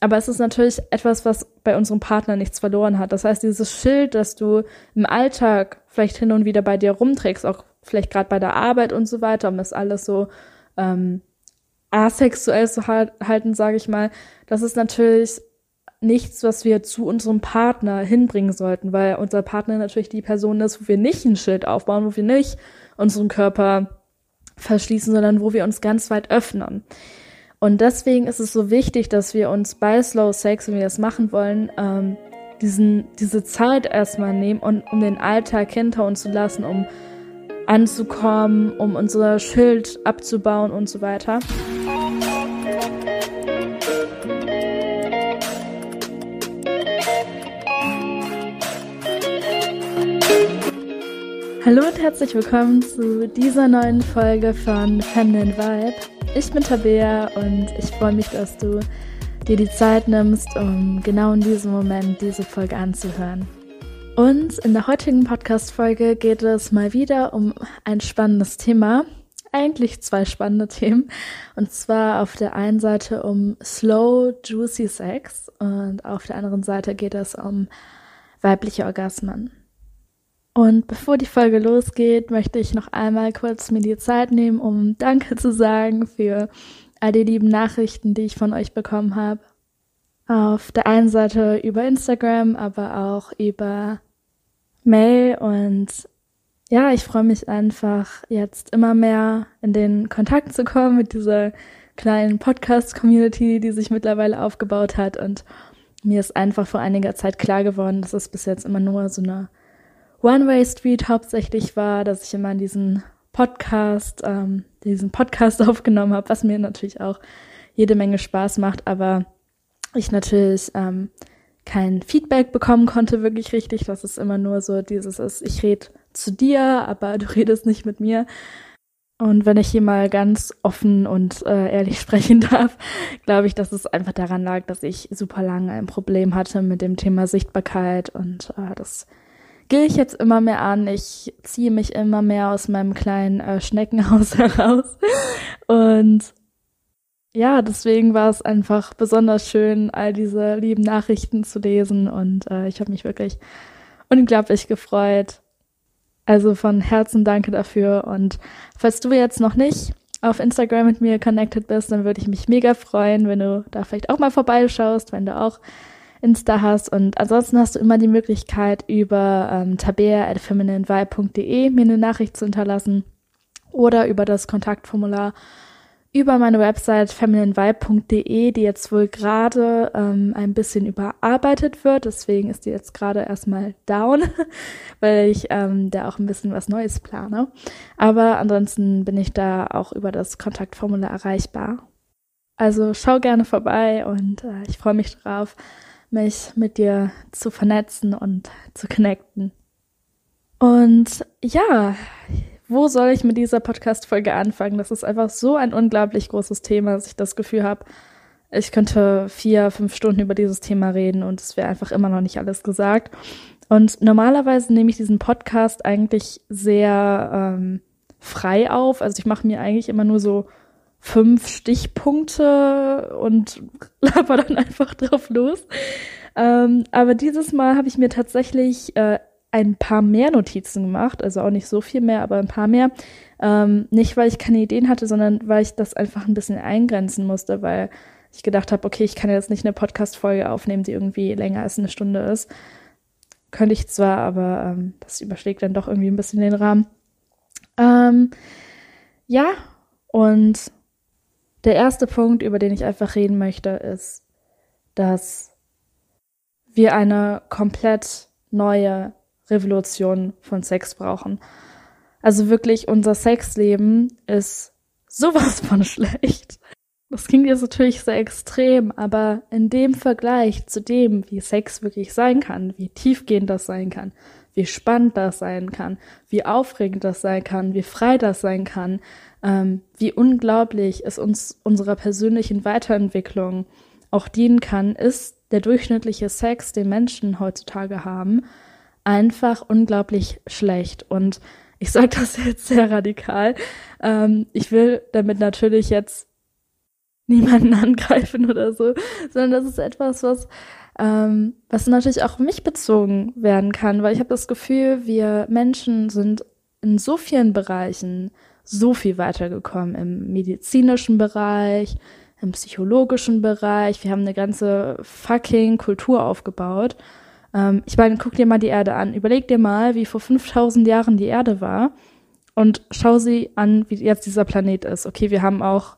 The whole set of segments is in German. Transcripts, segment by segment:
aber es ist natürlich etwas, was bei unserem Partner nichts verloren hat. Das heißt, dieses Schild, das du im Alltag vielleicht hin und wieder bei dir rumträgst, auch vielleicht gerade bei der Arbeit und so weiter, um das alles so ähm, asexuell zu halten, sage ich mal, das ist natürlich nichts, was wir zu unserem Partner hinbringen sollten, weil unser Partner natürlich die Person ist, wo wir nicht ein Schild aufbauen, wo wir nicht unseren Körper verschließen, sondern wo wir uns ganz weit öffnen. Und deswegen ist es so wichtig, dass wir uns bei Slow Sex, wenn wir das machen wollen, ähm, diesen, diese Zeit erstmal nehmen und um den Alltag hinter uns zu lassen, um anzukommen, um unser Schild abzubauen und so weiter. Hallo und herzlich willkommen zu dieser neuen Folge von Feminine Vibe. Ich bin Tabea und ich freue mich, dass du dir die Zeit nimmst, um genau in diesem Moment diese Folge anzuhören. Und in der heutigen Podcast-Folge geht es mal wieder um ein spannendes Thema. Eigentlich zwei spannende Themen. Und zwar auf der einen Seite um Slow, Juicy Sex und auf der anderen Seite geht es um weibliche Orgasmen. Und bevor die Folge losgeht, möchte ich noch einmal kurz mir die Zeit nehmen, um Danke zu sagen für all die lieben Nachrichten, die ich von euch bekommen habe. Auf der einen Seite über Instagram, aber auch über Mail und ja, ich freue mich einfach jetzt immer mehr in den Kontakt zu kommen mit dieser kleinen Podcast-Community, die sich mittlerweile aufgebaut hat und mir ist einfach vor einiger Zeit klar geworden, dass es bis jetzt immer nur so eine One-Way-Street hauptsächlich war, dass ich immer diesen Podcast, ähm, diesen Podcast aufgenommen habe, was mir natürlich auch jede Menge Spaß macht, aber ich natürlich ähm, kein Feedback bekommen konnte, wirklich richtig, dass es immer nur so dieses ist, ich rede zu dir, aber du redest nicht mit mir. Und wenn ich hier mal ganz offen und äh, ehrlich sprechen darf, glaube ich, dass es einfach daran lag, dass ich super lange ein Problem hatte mit dem Thema Sichtbarkeit und äh, das gehe ich jetzt immer mehr an. Ich ziehe mich immer mehr aus meinem kleinen äh, Schneckenhaus heraus. Und ja, deswegen war es einfach besonders schön, all diese lieben Nachrichten zu lesen. Und äh, ich habe mich wirklich unglaublich gefreut. Also von Herzen danke dafür. Und falls du jetzt noch nicht auf Instagram mit mir connected bist, dann würde ich mich mega freuen, wenn du da vielleicht auch mal vorbeischaust, wenn du auch Insta hast. Und ansonsten hast du immer die Möglichkeit, über ähm, tabea.femininevibe.de mir eine Nachricht zu hinterlassen oder über das Kontaktformular über meine Website femininevibe.de, die jetzt wohl gerade ähm, ein bisschen überarbeitet wird. Deswegen ist die jetzt gerade erstmal down, weil ich ähm, da auch ein bisschen was Neues plane. Aber ansonsten bin ich da auch über das Kontaktformular erreichbar. Also schau gerne vorbei und äh, ich freue mich drauf, mich mit dir zu vernetzen und zu connecten. Und ja, wo soll ich mit dieser Podcast-Folge anfangen? Das ist einfach so ein unglaublich großes Thema, dass ich das Gefühl habe, ich könnte vier, fünf Stunden über dieses Thema reden und es wäre einfach immer noch nicht alles gesagt. Und normalerweise nehme ich diesen Podcast eigentlich sehr ähm, frei auf. Also ich mache mir eigentlich immer nur so fünf Stichpunkte und laber dann einfach drauf los. Ähm, aber dieses Mal habe ich mir tatsächlich äh, ein paar mehr Notizen gemacht, also auch nicht so viel mehr, aber ein paar mehr. Ähm, nicht, weil ich keine Ideen hatte, sondern weil ich das einfach ein bisschen eingrenzen musste, weil ich gedacht habe, okay, ich kann jetzt nicht eine Podcast-Folge aufnehmen, die irgendwie länger als eine Stunde ist. Könnte ich zwar, aber ähm, das überschlägt dann doch irgendwie ein bisschen den Rahmen. Ähm, ja, und der erste Punkt, über den ich einfach reden möchte, ist, dass wir eine komplett neue Revolution von Sex brauchen. Also wirklich, unser Sexleben ist sowas von schlecht. Das klingt jetzt natürlich sehr extrem, aber in dem Vergleich zu dem, wie Sex wirklich sein kann, wie tiefgehend das sein kann, wie spannend das sein kann, wie aufregend das sein kann, wie frei das sein kann, ähm, wie unglaublich es uns unserer persönlichen Weiterentwicklung auch dienen kann, ist der durchschnittliche Sex, den Menschen heutzutage haben, einfach unglaublich schlecht. Und ich sage das jetzt sehr radikal. Ähm, ich will damit natürlich jetzt niemanden angreifen oder so, sondern das ist etwas, was ähm, was natürlich auch mich bezogen werden kann, weil ich habe das Gefühl, wir Menschen sind in so vielen Bereichen so viel weitergekommen im medizinischen Bereich, im psychologischen Bereich. Wir haben eine ganze fucking Kultur aufgebaut. Ähm, ich meine, guck dir mal die Erde an. Überleg dir mal, wie vor 5000 Jahren die Erde war und schau sie an, wie jetzt dieser Planet ist. Okay, wir haben auch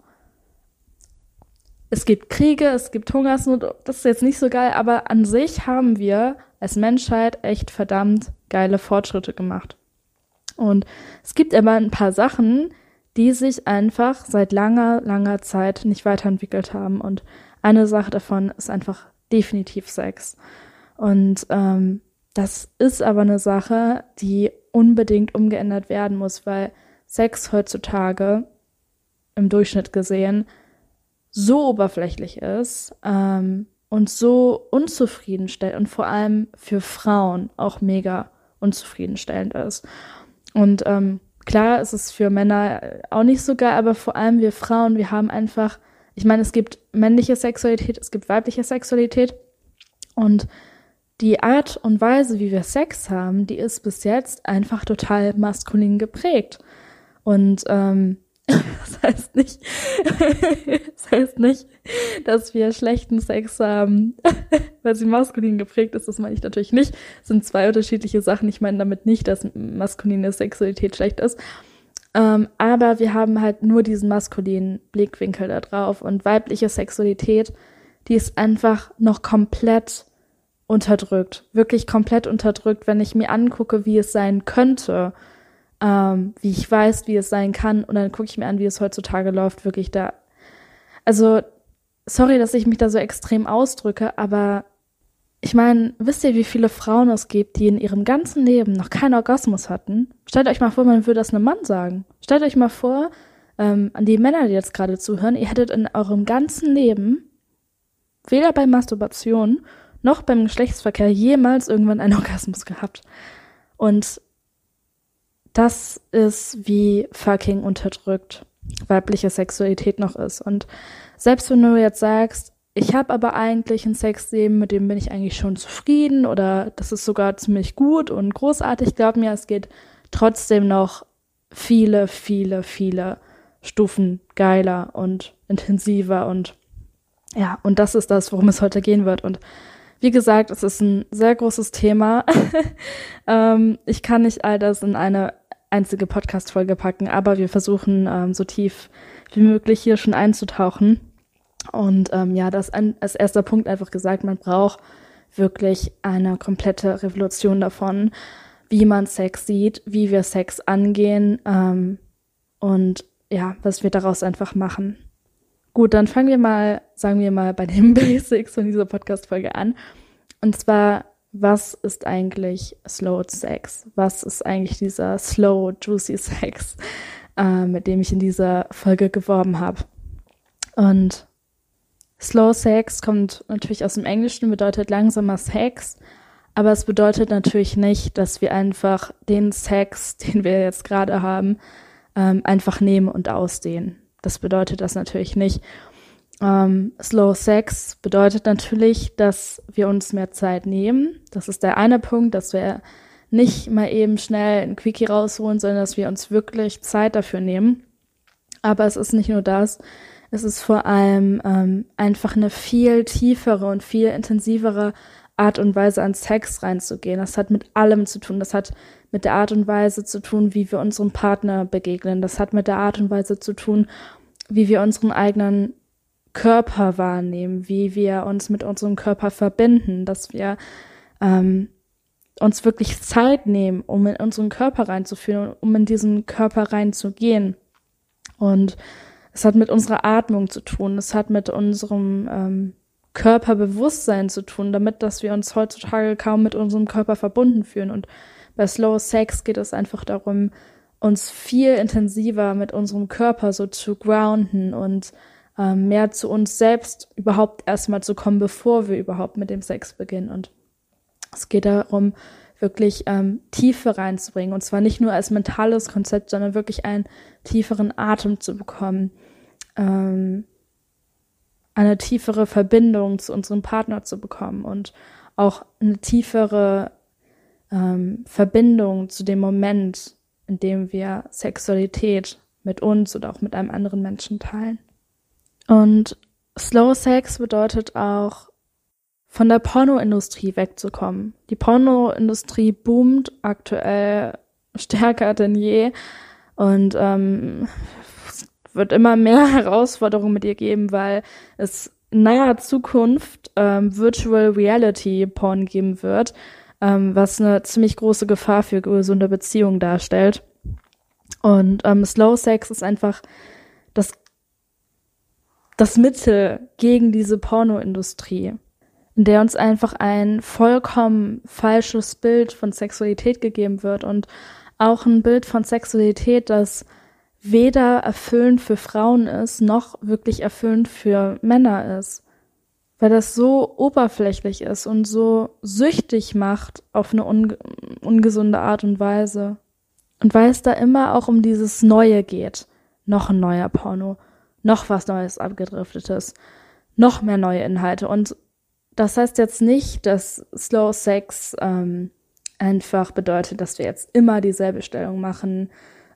es gibt Kriege, es gibt Hungersnot, das ist jetzt nicht so geil, aber an sich haben wir als Menschheit echt verdammt geile Fortschritte gemacht. Und es gibt aber ein paar Sachen, die sich einfach seit langer, langer Zeit nicht weiterentwickelt haben. Und eine Sache davon ist einfach definitiv Sex. Und ähm, das ist aber eine Sache, die unbedingt umgeändert werden muss, weil Sex heutzutage im Durchschnitt gesehen so oberflächlich ist ähm, und so unzufriedenstellend und vor allem für Frauen auch mega unzufriedenstellend ist. Und ähm, klar ist es für Männer auch nicht so geil, aber vor allem wir Frauen, wir haben einfach, ich meine, es gibt männliche Sexualität, es gibt weibliche Sexualität und die Art und Weise, wie wir Sex haben, die ist bis jetzt einfach total maskulin geprägt. Und ähm, das heißt nicht, das heißt nicht, dass wir schlechten Sex haben, weil sie maskulin geprägt ist. Das meine ich natürlich nicht. Das sind zwei unterschiedliche Sachen. Ich meine damit nicht, dass maskuline Sexualität schlecht ist. Ähm, aber wir haben halt nur diesen maskulinen Blickwinkel da drauf und weibliche Sexualität, die ist einfach noch komplett unterdrückt. Wirklich komplett unterdrückt, wenn ich mir angucke, wie es sein könnte ähm, wie ich weiß, wie es sein kann. Und dann gucke ich mir an, wie es heutzutage läuft, wirklich da. Also, sorry, dass ich mich da so extrem ausdrücke, aber ich meine, wisst ihr, wie viele Frauen es gibt, die in ihrem ganzen Leben noch keinen Orgasmus hatten? Stellt euch mal vor, man würde das einem Mann sagen. Stellt euch mal vor, ähm, an die Männer, die jetzt gerade zuhören, ihr hättet in eurem ganzen Leben, weder bei Masturbation noch beim Geschlechtsverkehr jemals irgendwann einen Orgasmus gehabt. Und das ist, wie fucking unterdrückt weibliche Sexualität noch ist. Und selbst wenn du jetzt sagst, ich habe aber eigentlich ein Sexleben, mit dem bin ich eigentlich schon zufrieden oder das ist sogar ziemlich gut und großartig, glaub mir, es geht trotzdem noch viele, viele, viele Stufen geiler und intensiver und ja, und das ist das, worum es heute gehen wird. Und wie gesagt, es ist ein sehr großes Thema. ähm, ich kann nicht all das in eine einzige Podcast-Folge packen, aber wir versuchen ähm, so tief wie möglich hier schon einzutauchen. Und ähm, ja, das ein, als erster Punkt einfach gesagt, man braucht wirklich eine komplette Revolution davon, wie man Sex sieht, wie wir Sex angehen ähm, und ja, was wir daraus einfach machen. Gut, dann fangen wir mal, sagen wir mal, bei den Basics von dieser Podcast-Folge an. Und zwar was ist eigentlich Slow Sex? Was ist eigentlich dieser Slow, Juicy Sex, äh, mit dem ich in dieser Folge geworben habe? Und Slow Sex kommt natürlich aus dem Englischen, bedeutet langsamer Sex, aber es bedeutet natürlich nicht, dass wir einfach den Sex, den wir jetzt gerade haben, ähm, einfach nehmen und ausdehnen. Das bedeutet das natürlich nicht. Ähm, Slow Sex bedeutet natürlich, dass wir uns mehr Zeit nehmen. Das ist der eine Punkt, dass wir nicht mal eben schnell ein Quickie rausholen, sondern dass wir uns wirklich Zeit dafür nehmen. Aber es ist nicht nur das, es ist vor allem ähm, einfach eine viel tiefere und viel intensivere Art und Weise an Sex reinzugehen. Das hat mit allem zu tun. Das hat mit der Art und Weise zu tun, wie wir unserem Partner begegnen. Das hat mit der Art und Weise zu tun, wie wir unseren eigenen Körper wahrnehmen, wie wir uns mit unserem Körper verbinden, dass wir ähm, uns wirklich Zeit nehmen, um in unseren Körper reinzufühlen, um in diesen Körper reinzugehen. Und es hat mit unserer Atmung zu tun, es hat mit unserem ähm, Körperbewusstsein zu tun, damit, dass wir uns heutzutage kaum mit unserem Körper verbunden fühlen. Und bei Slow Sex geht es einfach darum, uns viel intensiver mit unserem Körper so zu grounden und ähm, mehr zu uns selbst überhaupt erstmal zu kommen, bevor wir überhaupt mit dem Sex beginnen. Und es geht darum, wirklich ähm, Tiefe reinzubringen. Und zwar nicht nur als mentales Konzept, sondern wirklich einen tieferen Atem zu bekommen. Ähm, eine tiefere Verbindung zu unserem Partner zu bekommen und auch eine tiefere ähm, Verbindung zu dem Moment, in dem wir Sexualität mit uns oder auch mit einem anderen Menschen teilen. Und Slow Sex bedeutet auch, von der Pornoindustrie wegzukommen. Die Pornoindustrie boomt aktuell stärker denn je und ähm, wird immer mehr Herausforderungen mit ihr geben, weil es in naher Zukunft ähm, Virtual Reality Porn geben wird, ähm, was eine ziemlich große Gefahr für gesunde Beziehungen darstellt. Und ähm, Slow Sex ist einfach das, das Mittel gegen diese Pornoindustrie, in der uns einfach ein vollkommen falsches Bild von Sexualität gegeben wird und auch ein Bild von Sexualität, das weder erfüllend für Frauen ist, noch wirklich erfüllend für Männer ist. Weil das so oberflächlich ist und so süchtig macht auf eine unge ungesunde Art und Weise. Und weil es da immer auch um dieses Neue geht. Noch ein neuer Porno, noch was Neues abgedriftetes, noch mehr neue Inhalte. Und das heißt jetzt nicht, dass Slow Sex ähm, einfach bedeutet, dass wir jetzt immer dieselbe Stellung machen,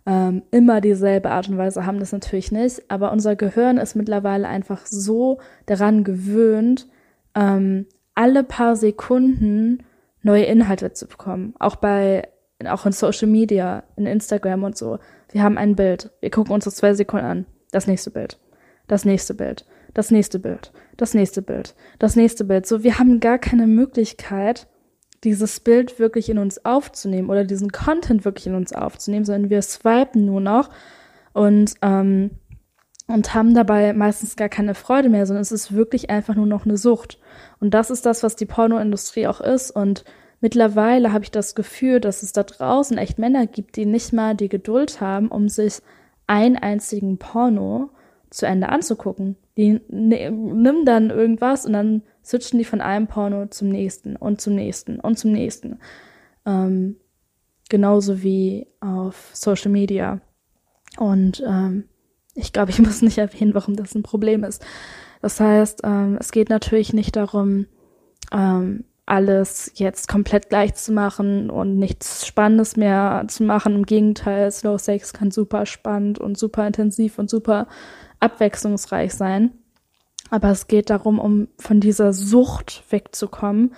ähm, immer dieselbe Art und Weise haben, das natürlich nicht. Aber unser Gehirn ist mittlerweile einfach so daran gewöhnt, ähm, alle paar Sekunden neue Inhalte zu bekommen. Auch bei auch in Social Media, in Instagram und so. Wir haben ein Bild. Wir gucken uns das zwei Sekunden an. Das nächste Bild. Das nächste Bild. Das nächste Bild. Das nächste Bild. Das nächste Bild. So, wir haben gar keine Möglichkeit, dieses Bild wirklich in uns aufzunehmen oder diesen Content wirklich in uns aufzunehmen, sondern wir swipen nur noch und, ähm, und haben dabei meistens gar keine Freude mehr, sondern es ist wirklich einfach nur noch eine Sucht. Und das ist das, was die Pornoindustrie auch ist. Und Mittlerweile habe ich das Gefühl, dass es da draußen echt Männer gibt, die nicht mal die Geduld haben, um sich einen einzigen Porno zu Ende anzugucken. Die ne, nimm dann irgendwas und dann switchen die von einem Porno zum nächsten und zum nächsten und zum nächsten. Ähm, genauso wie auf Social Media. Und ähm, ich glaube, ich muss nicht erwähnen, warum das ein Problem ist. Das heißt, ähm, es geht natürlich nicht darum, ähm, alles jetzt komplett gleich zu machen und nichts Spannendes mehr zu machen. Im Gegenteil, Slow Sex kann super spannend und super intensiv und super abwechslungsreich sein. Aber es geht darum, um von dieser Sucht wegzukommen,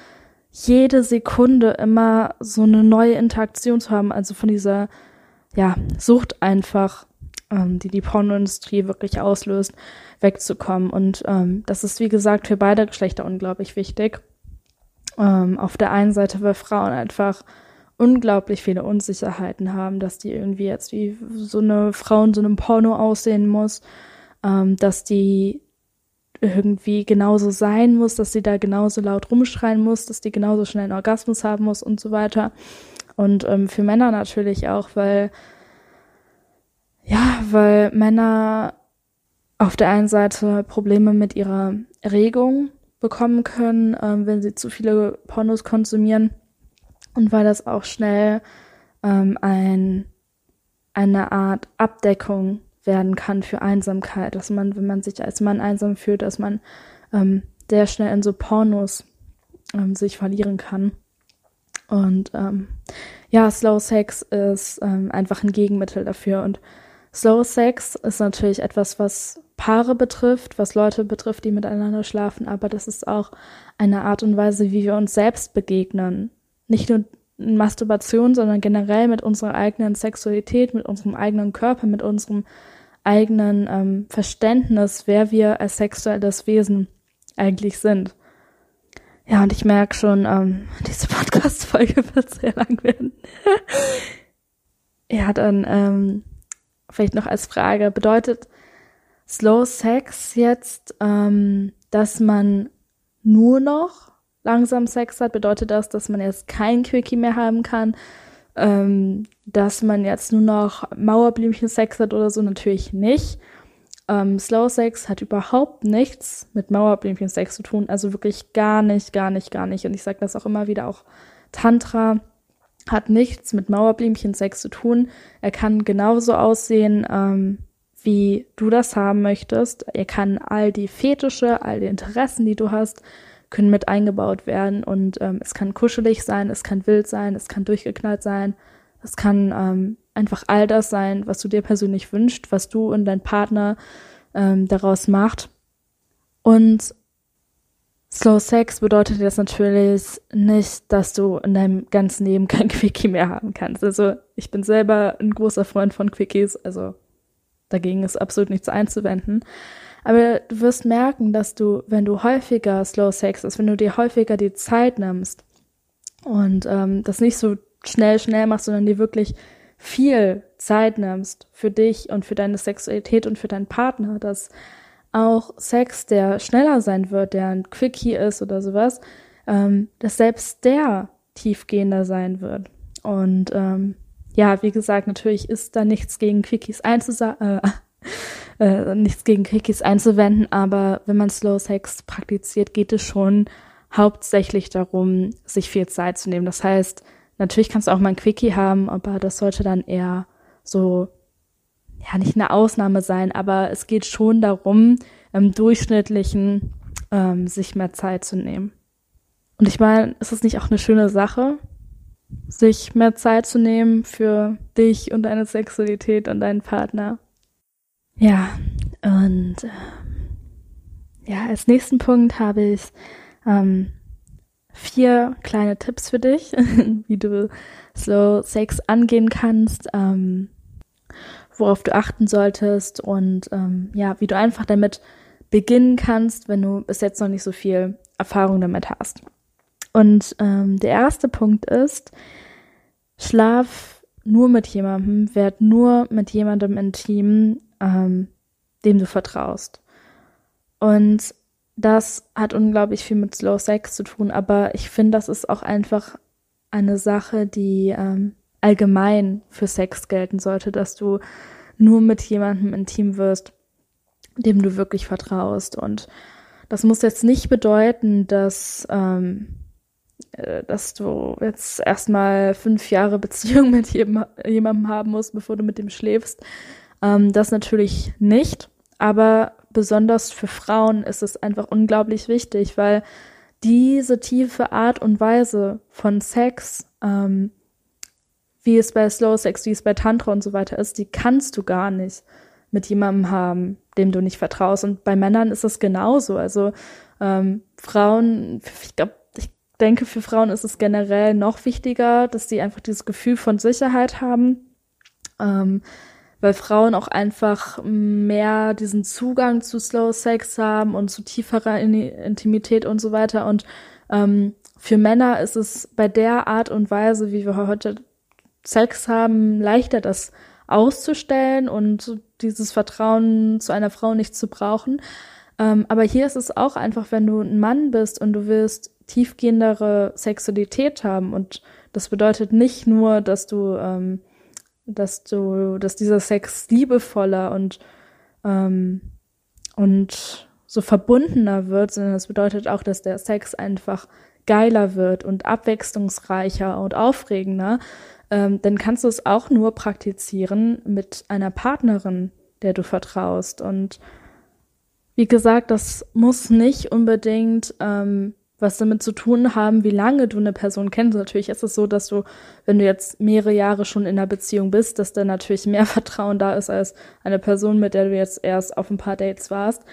jede Sekunde immer so eine neue Interaktion zu haben, also von dieser ja, Sucht einfach, ähm, die die Pornoindustrie wirklich auslöst, wegzukommen. Und ähm, das ist, wie gesagt, für beide Geschlechter unglaublich wichtig. Ähm, auf der einen Seite, weil Frauen einfach unglaublich viele Unsicherheiten haben, dass die irgendwie jetzt wie so eine Frau in so einem Porno aussehen muss, ähm, dass die irgendwie genauso sein muss, dass sie da genauso laut rumschreien muss, dass die genauso schnell einen Orgasmus haben muss und so weiter. Und ähm, für Männer natürlich auch, weil ja, weil Männer auf der einen Seite Probleme mit ihrer Erregung bekommen können, ähm, wenn sie zu viele Pornos konsumieren und weil das auch schnell ähm, ein, eine Art Abdeckung werden kann für Einsamkeit, dass man, wenn man sich als Mann einsam fühlt, dass man ähm, sehr schnell in so Pornos ähm, sich verlieren kann. Und ähm, ja, Slow Sex ist ähm, einfach ein Gegenmittel dafür. Und Slow Sex ist natürlich etwas, was Paare betrifft, was Leute betrifft, die miteinander schlafen, aber das ist auch eine Art und Weise, wie wir uns selbst begegnen. Nicht nur in Masturbation, sondern generell mit unserer eigenen Sexualität, mit unserem eigenen Körper, mit unserem eigenen ähm, Verständnis, wer wir als sexuelles Wesen eigentlich sind. Ja, und ich merke schon, ähm, diese Podcast-Folge wird sehr lang werden. ja, dann ähm, vielleicht noch als Frage, bedeutet Slow Sex jetzt, ähm, dass man nur noch langsam Sex hat, bedeutet das, dass man jetzt kein Quickie mehr haben kann, ähm, dass man jetzt nur noch Mauerblümchen Sex hat oder so, natürlich nicht. Ähm, Slow Sex hat überhaupt nichts mit Mauerblümchen Sex zu tun, also wirklich gar nicht, gar nicht, gar nicht. Und ich sage das auch immer wieder, auch Tantra hat nichts mit Mauerblümchen Sex zu tun. Er kann genauso aussehen, ähm, wie du das haben möchtest. Er kann all die Fetische, all die Interessen, die du hast, können mit eingebaut werden und ähm, es kann kuschelig sein, es kann wild sein, es kann durchgeknallt sein, es kann ähm, einfach all das sein, was du dir persönlich wünscht, was du und dein Partner ähm, daraus macht. Und Slow Sex bedeutet jetzt natürlich nicht, dass du in deinem ganzen Leben kein Quickie mehr haben kannst. Also ich bin selber ein großer Freund von Quickies, also dagegen ist absolut nichts einzuwenden. Aber du wirst merken, dass du, wenn du häufiger Slow Sex ist, wenn du dir häufiger die Zeit nimmst und ähm, das nicht so schnell, schnell machst, sondern dir wirklich viel Zeit nimmst für dich und für deine Sexualität und für deinen Partner, dass auch Sex, der schneller sein wird, der ein Quickie ist oder sowas, ähm, dass selbst der tiefgehender sein wird. Und ähm, ja, wie gesagt, natürlich ist da nichts gegen Quickies einzusagen, äh, äh, nichts gegen Quickies einzuwenden, aber wenn man Slow Sex praktiziert, geht es schon hauptsächlich darum, sich viel Zeit zu nehmen. Das heißt, natürlich kannst du auch mal ein Quickie haben, aber das sollte dann eher so, ja, nicht eine Ausnahme sein, aber es geht schon darum, im Durchschnittlichen ähm, sich mehr Zeit zu nehmen. Und ich meine, ist es nicht auch eine schöne Sache, sich mehr Zeit zu nehmen für dich und deine Sexualität und deinen Partner? Ja, und äh, ja, als nächsten Punkt habe ich ähm, vier kleine Tipps für dich, wie du Slow Sex angehen kannst, ähm, worauf du achten solltest und ähm, ja, wie du einfach damit beginnen kannst, wenn du bis jetzt noch nicht so viel Erfahrung damit hast. Und ähm, der erste Punkt ist, schlaf nur mit jemandem, werd nur mit jemandem intim, ähm, dem du vertraust. Und das hat unglaublich viel mit Slow Sex zu tun, aber ich finde, das ist auch einfach eine Sache, die ähm, allgemein für Sex gelten sollte, dass du nur mit jemandem intim wirst, dem du wirklich vertraust. Und das muss jetzt nicht bedeuten, dass, ähm, äh, dass du jetzt erstmal fünf Jahre Beziehung mit jemandem haben musst, bevor du mit dem schläfst. Ähm, das natürlich nicht, aber besonders für Frauen ist es einfach unglaublich wichtig, weil diese tiefe Art und Weise von Sex, ähm, wie es bei Slow Sex, wie es bei Tantra und so weiter ist, die kannst du gar nicht mit jemandem haben, dem du nicht vertraust. Und bei Männern ist es genauso. Also ähm, Frauen, ich glaube, ich denke, für Frauen ist es generell noch wichtiger, dass sie einfach dieses Gefühl von Sicherheit haben. Ähm, weil Frauen auch einfach mehr diesen Zugang zu Slow Sex haben und zu tieferer Intimität und so weiter. Und ähm, für Männer ist es bei der Art und Weise, wie wir heute Sex haben, leichter, das auszustellen und dieses Vertrauen zu einer Frau nicht zu brauchen. Ähm, aber hier ist es auch einfach, wenn du ein Mann bist und du willst tiefgehendere Sexualität haben und das bedeutet nicht nur, dass du ähm, dass du, dass dieser Sex liebevoller und ähm, und so verbundener wird, sondern es bedeutet auch, dass der Sex einfach geiler wird und abwechslungsreicher und aufregender, ähm, dann kannst du es auch nur praktizieren mit einer Partnerin, der du vertraust. Und wie gesagt, das muss nicht unbedingt ähm, was damit zu tun haben, wie lange du eine Person kennst. Natürlich ist es so, dass du, wenn du jetzt mehrere Jahre schon in einer Beziehung bist, dass da natürlich mehr Vertrauen da ist als eine Person, mit der du jetzt erst auf ein paar Dates warst.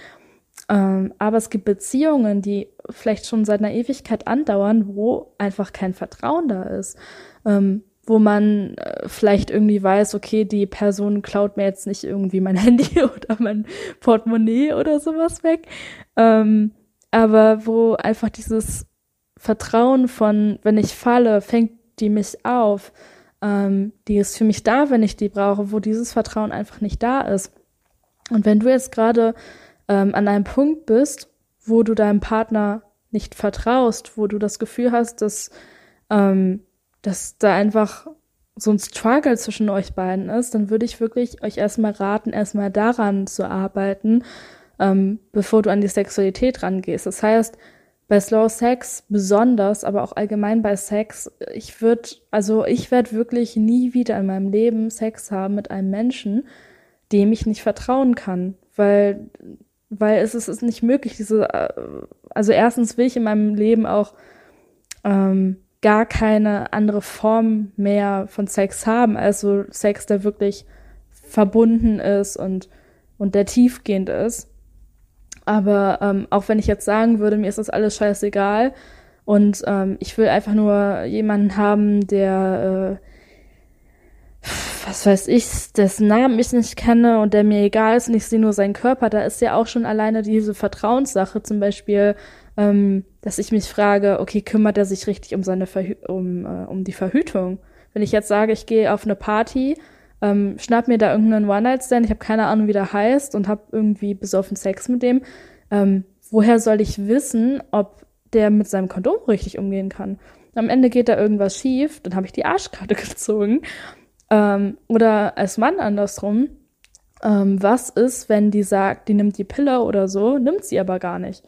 Ähm, aber es gibt Beziehungen, die vielleicht schon seit einer Ewigkeit andauern, wo einfach kein Vertrauen da ist. Ähm, wo man äh, vielleicht irgendwie weiß, okay, die Person klaut mir jetzt nicht irgendwie mein Handy oder mein Portemonnaie oder sowas weg. Ähm, aber wo einfach dieses Vertrauen von, wenn ich falle, fängt die mich auf, ähm, die ist für mich da, wenn ich die brauche, wo dieses Vertrauen einfach nicht da ist. Und wenn du jetzt gerade ähm, an einem Punkt bist, wo du deinem Partner nicht vertraust, wo du das Gefühl hast, dass, ähm, dass da einfach so ein Struggle zwischen euch beiden ist, dann würde ich wirklich euch erstmal raten, erstmal daran zu arbeiten ähm, bevor du an die Sexualität rangehst. Das heißt, bei Slow Sex besonders, aber auch allgemein bei Sex, ich würde, also ich werde wirklich nie wieder in meinem Leben Sex haben mit einem Menschen, dem ich nicht vertrauen kann, weil, weil es ist, ist nicht möglich, diese, äh, also erstens will ich in meinem Leben auch ähm, gar keine andere Form mehr von Sex haben, also Sex, der wirklich verbunden ist und, und der tiefgehend ist. Aber ähm, auch wenn ich jetzt sagen würde, mir ist das alles scheißegal und ähm, ich will einfach nur jemanden haben, der äh, was weiß ich, dessen Namen ich nicht kenne und der mir egal ist und ich sehe nur seinen Körper, da ist ja auch schon alleine diese Vertrauenssache, zum Beispiel, ähm, dass ich mich frage, okay, kümmert er sich richtig um seine Verhü um, äh, um die Verhütung? Wenn ich jetzt sage, ich gehe auf eine Party, ähm, schnapp mir da irgendeinen One-Night-Stand, ich habe keine Ahnung, wie der heißt und habe irgendwie besoffen Sex mit dem, ähm, woher soll ich wissen, ob der mit seinem Kondom richtig umgehen kann? Am Ende geht da irgendwas schief, dann habe ich die Arschkarte gezogen. Ähm, oder als Mann andersrum, ähm, was ist, wenn die sagt, die nimmt die Pille oder so, nimmt sie aber gar nicht.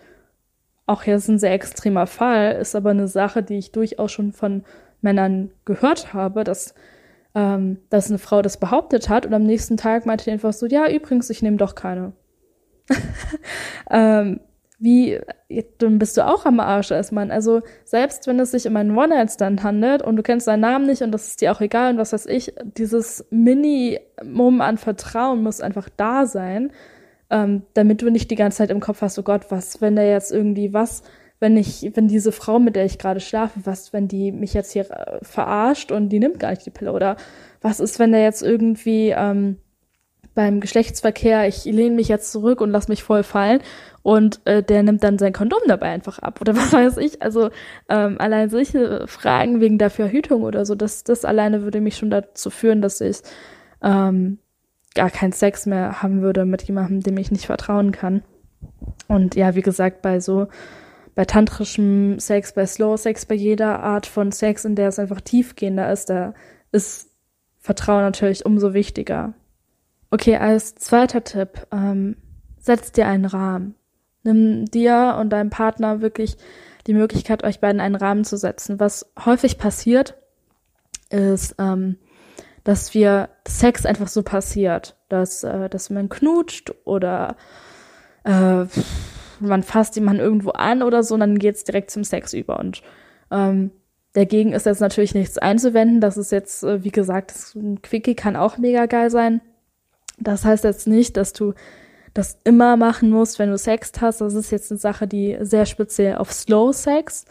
Auch hier ist ein sehr extremer Fall, ist aber eine Sache, die ich durchaus schon von Männern gehört habe, dass, ähm, dass eine Frau das behauptet hat und am nächsten Tag meinte die einfach so, ja, übrigens, ich nehme doch keine. ähm, wie, dann bist du auch am Arsch als Mann. Also selbst wenn es sich um einen One-Night-Stand handelt und du kennst seinen Namen nicht und das ist dir auch egal und was weiß ich, dieses Minimum an Vertrauen muss einfach da sein, ähm, damit du nicht die ganze Zeit im Kopf hast, oh Gott, was, wenn der jetzt irgendwie was, wenn ich, wenn diese Frau, mit der ich gerade schlafe, was, wenn die mich jetzt hier äh, verarscht und die nimmt gar nicht die Pille oder was ist, wenn der jetzt irgendwie ähm, beim Geschlechtsverkehr, ich lehne mich jetzt zurück und lass mich voll fallen und äh, der nimmt dann sein Kondom dabei einfach ab oder was weiß ich. Also ähm, allein solche Fragen wegen der Verhütung oder so, das, das alleine würde mich schon dazu führen, dass ich ähm, gar keinen Sex mehr haben würde mit jemandem, dem ich nicht vertrauen kann. Und ja, wie gesagt, bei so bei tantrischem Sex, bei Slow Sex, bei jeder Art von Sex, in der es einfach tiefgehender ist, da ist Vertrauen natürlich umso wichtiger. Okay, als zweiter Tipp, ähm, setz dir einen Rahmen. Nimm dir und deinem Partner wirklich die Möglichkeit, euch beiden einen Rahmen zu setzen. Was häufig passiert, ist, ähm, dass wir Sex einfach so passiert, dass, äh, dass man knutscht oder äh, man fasst jemanden irgendwo an oder so, und dann geht's direkt zum Sex über. Und ähm, dagegen ist jetzt natürlich nichts einzuwenden. Das ist jetzt, äh, wie gesagt, ein Quickie kann auch mega geil sein. Das heißt jetzt nicht, dass du das immer machen musst, wenn du Sex hast. Das ist jetzt eine Sache, die sehr speziell auf Slow Sex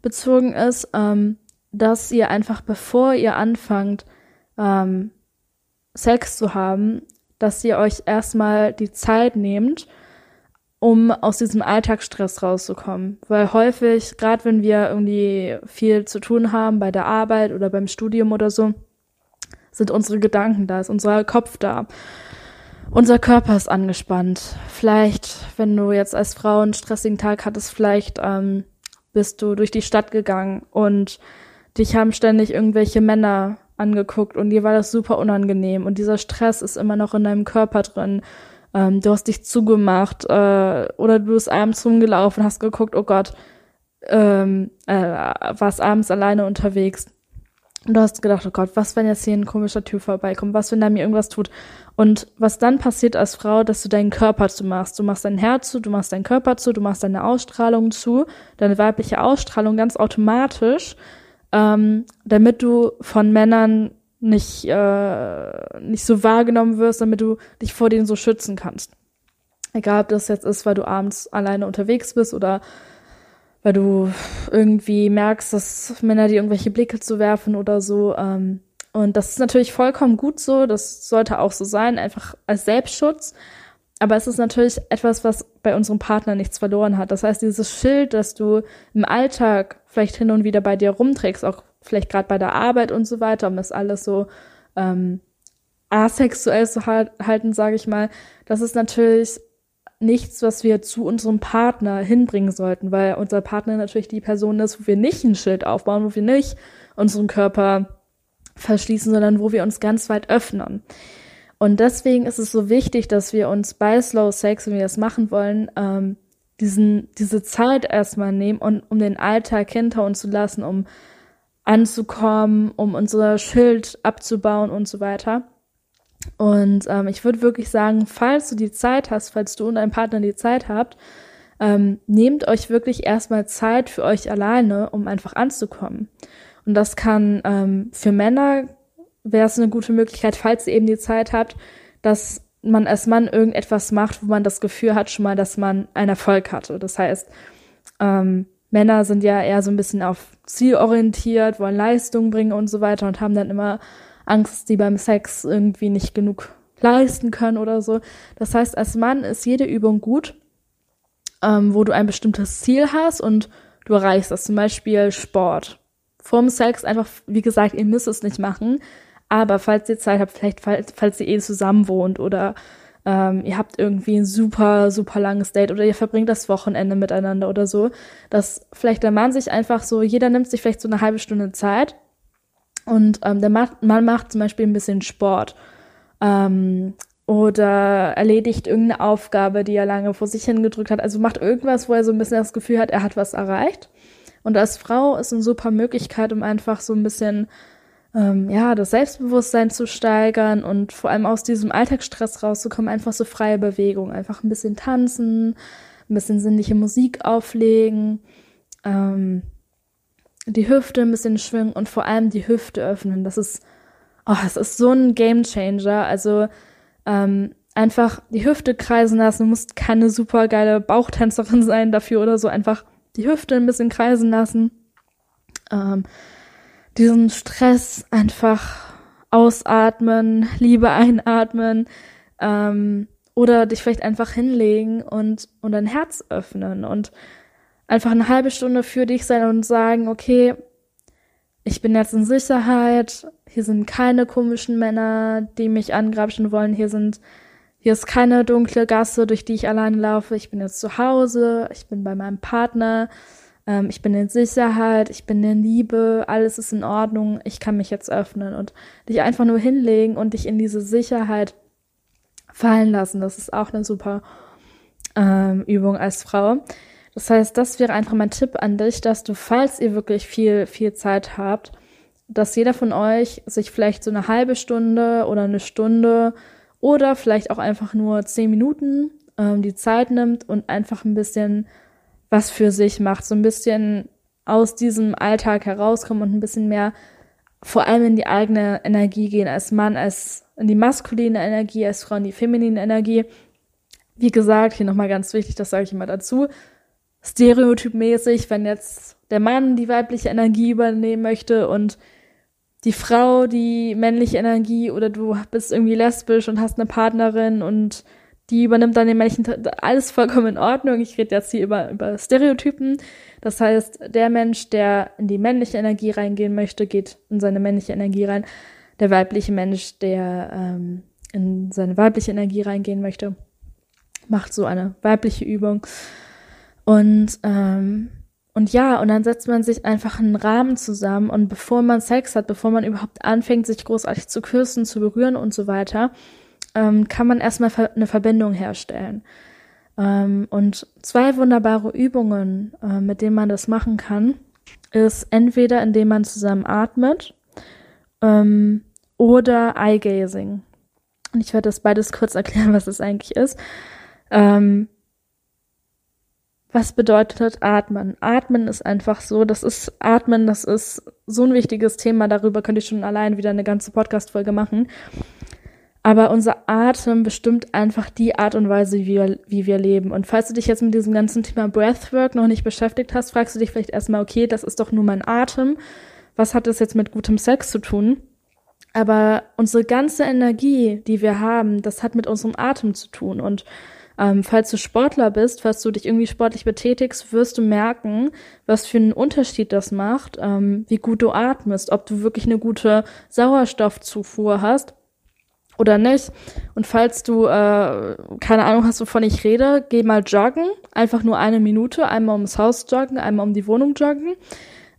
bezogen ist, ähm, dass ihr einfach, bevor ihr anfangt, ähm, Sex zu haben, dass ihr euch erstmal die Zeit nehmt, um aus diesem Alltagsstress rauszukommen. Weil häufig, gerade wenn wir irgendwie viel zu tun haben bei der Arbeit oder beim Studium oder so, sind unsere Gedanken da, ist unser Kopf da unser Körper ist angespannt. Vielleicht, wenn du jetzt als Frau einen stressigen Tag hattest, vielleicht ähm, bist du durch die Stadt gegangen und dich haben ständig irgendwelche Männer angeguckt und dir war das super unangenehm und dieser Stress ist immer noch in deinem Körper drin. Ähm, du hast dich zugemacht äh, oder du bist abends rumgelaufen, hast geguckt, oh Gott, ähm, äh, warst abends alleine unterwegs. Und du hast gedacht, oh Gott, was, wenn jetzt hier ein komischer Typ vorbeikommt? Was, wenn er mir irgendwas tut? Und was dann passiert als Frau, dass du deinen Körper zu machst. Du machst dein Herz zu, du machst deinen Körper zu, du machst deine Ausstrahlung zu, deine weibliche Ausstrahlung ganz automatisch, ähm, damit du von Männern nicht, äh, nicht so wahrgenommen wirst, damit du dich vor denen so schützen kannst. Egal, ob das jetzt ist, weil du abends alleine unterwegs bist oder weil du irgendwie merkst, dass Männer dir irgendwelche Blicke zu werfen oder so. Ähm, und das ist natürlich vollkommen gut so, das sollte auch so sein, einfach als Selbstschutz. Aber es ist natürlich etwas, was bei unserem Partner nichts verloren hat. Das heißt, dieses Schild, das du im Alltag vielleicht hin und wieder bei dir rumträgst, auch vielleicht gerade bei der Arbeit und so weiter, um das alles so ähm, asexuell zu halten, sage ich mal, das ist natürlich nichts, was wir zu unserem Partner hinbringen sollten, weil unser Partner natürlich die Person ist, wo wir nicht ein Schild aufbauen, wo wir nicht unseren Körper verschließen, sondern wo wir uns ganz weit öffnen. Und deswegen ist es so wichtig, dass wir uns bei Slow Sex, wenn wir das machen wollen, ähm, diesen, diese Zeit erstmal nehmen, und, um den Alltag hinter uns zu lassen, um anzukommen, um unser Schild abzubauen und so weiter. Und ähm, ich würde wirklich sagen, falls du die Zeit hast, falls du und dein Partner die Zeit habt, ähm, nehmt euch wirklich erstmal Zeit für euch alleine, um einfach anzukommen. Und das kann ähm, für Männer wäre es eine gute Möglichkeit, falls ihr eben die Zeit habt, dass man als Mann irgendetwas macht, wo man das Gefühl hat schon mal, dass man einen Erfolg hatte. Das heißt, ähm, Männer sind ja eher so ein bisschen auf Ziel orientiert, wollen Leistung bringen und so weiter und haben dann immer Angst, dass die beim Sex irgendwie nicht genug leisten können oder so. Das heißt, als Mann ist jede Übung gut, ähm, wo du ein bestimmtes Ziel hast und du erreichst das. Zum Beispiel Sport. Vorm Sex einfach, wie gesagt, ihr müsst es nicht machen. Aber falls ihr Zeit habt, vielleicht falls, falls ihr eh zusammen wohnt oder ähm, ihr habt irgendwie ein super, super langes Date oder ihr verbringt das Wochenende miteinander oder so, dass vielleicht der Mann sich einfach so, jeder nimmt sich vielleicht so eine halbe Stunde Zeit und ähm, der Mann macht zum Beispiel ein bisschen Sport ähm, oder erledigt irgendeine Aufgabe, die er lange vor sich hingedrückt hat. Also macht irgendwas, wo er so ein bisschen das Gefühl hat, er hat was erreicht. Und als Frau ist eine super Möglichkeit, um einfach so ein bisschen ähm, ja, das Selbstbewusstsein zu steigern und vor allem aus diesem Alltagsstress rauszukommen, einfach so freie Bewegung, einfach ein bisschen tanzen, ein bisschen sinnliche Musik auflegen, ähm, die Hüfte ein bisschen schwingen und vor allem die Hüfte öffnen. Das ist, oh, es ist so ein Game Changer. Also ähm, einfach die Hüfte kreisen lassen. Du musst keine super geile Bauchtänzerin sein dafür oder so. Einfach die Hüfte ein bisschen kreisen lassen. Ähm, diesen Stress einfach ausatmen, Liebe einatmen ähm, oder dich vielleicht einfach hinlegen und, und dein Herz öffnen und einfach eine halbe Stunde für dich sein und sagen, okay, ich bin jetzt in Sicherheit, hier sind keine komischen Männer, die mich angrapschen wollen, hier sind, hier ist keine dunkle Gasse, durch die ich alleine laufe, ich bin jetzt zu Hause, ich bin bei meinem Partner, ähm, ich bin in Sicherheit, ich bin in Liebe, alles ist in Ordnung, ich kann mich jetzt öffnen und dich einfach nur hinlegen und dich in diese Sicherheit fallen lassen. Das ist auch eine super ähm, Übung als Frau. Das heißt, das wäre einfach mein Tipp an dich, dass du, falls ihr wirklich viel, viel Zeit habt, dass jeder von euch sich vielleicht so eine halbe Stunde oder eine Stunde oder vielleicht auch einfach nur zehn Minuten ähm, die Zeit nimmt und einfach ein bisschen was für sich macht, so ein bisschen aus diesem Alltag herauskommen und ein bisschen mehr vor allem in die eigene Energie gehen, als Mann, als in die maskuline Energie, als Frau in die feminine Energie. Wie gesagt, hier nochmal ganz wichtig, das sage ich immer dazu, stereotypmäßig, wenn jetzt der Mann die weibliche Energie übernehmen möchte und die Frau die männliche Energie oder du bist irgendwie lesbisch und hast eine Partnerin und die übernimmt dann den männlichen, alles vollkommen in Ordnung. Ich rede jetzt hier über, über Stereotypen. Das heißt, der Mensch, der in die männliche Energie reingehen möchte, geht in seine männliche Energie rein. Der weibliche Mensch, der ähm, in seine weibliche Energie reingehen möchte, macht so eine weibliche Übung. Und ähm, und ja, und dann setzt man sich einfach einen Rahmen zusammen und bevor man Sex hat, bevor man überhaupt anfängt, sich großartig zu küssen, zu berühren und so weiter, ähm, kann man erstmal eine Verbindung herstellen. Ähm, und zwei wunderbare Übungen, äh, mit denen man das machen kann, ist entweder indem man zusammen atmet ähm, oder Eye Gazing. Und ich werde das beides kurz erklären, was es eigentlich ist. Ähm, was bedeutet Atmen? Atmen ist einfach so, das ist Atmen, das ist so ein wichtiges Thema, darüber könnte ich schon allein wieder eine ganze Podcast-Folge machen. Aber unser Atem bestimmt einfach die Art und Weise, wie wir, wie wir leben. Und falls du dich jetzt mit diesem ganzen Thema Breathwork noch nicht beschäftigt hast, fragst du dich vielleicht erstmal, okay, das ist doch nur mein Atem. Was hat das jetzt mit gutem Sex zu tun? Aber unsere ganze Energie, die wir haben, das hat mit unserem Atem zu tun. Und ähm, falls du Sportler bist, falls du dich irgendwie sportlich betätigst, wirst du merken, was für einen Unterschied das macht, ähm, wie gut du atmest, ob du wirklich eine gute Sauerstoffzufuhr hast oder nicht. Und falls du äh, keine Ahnung hast, wovon ich rede, geh mal joggen. Einfach nur eine Minute, einmal ums Haus joggen, einmal um die Wohnung joggen.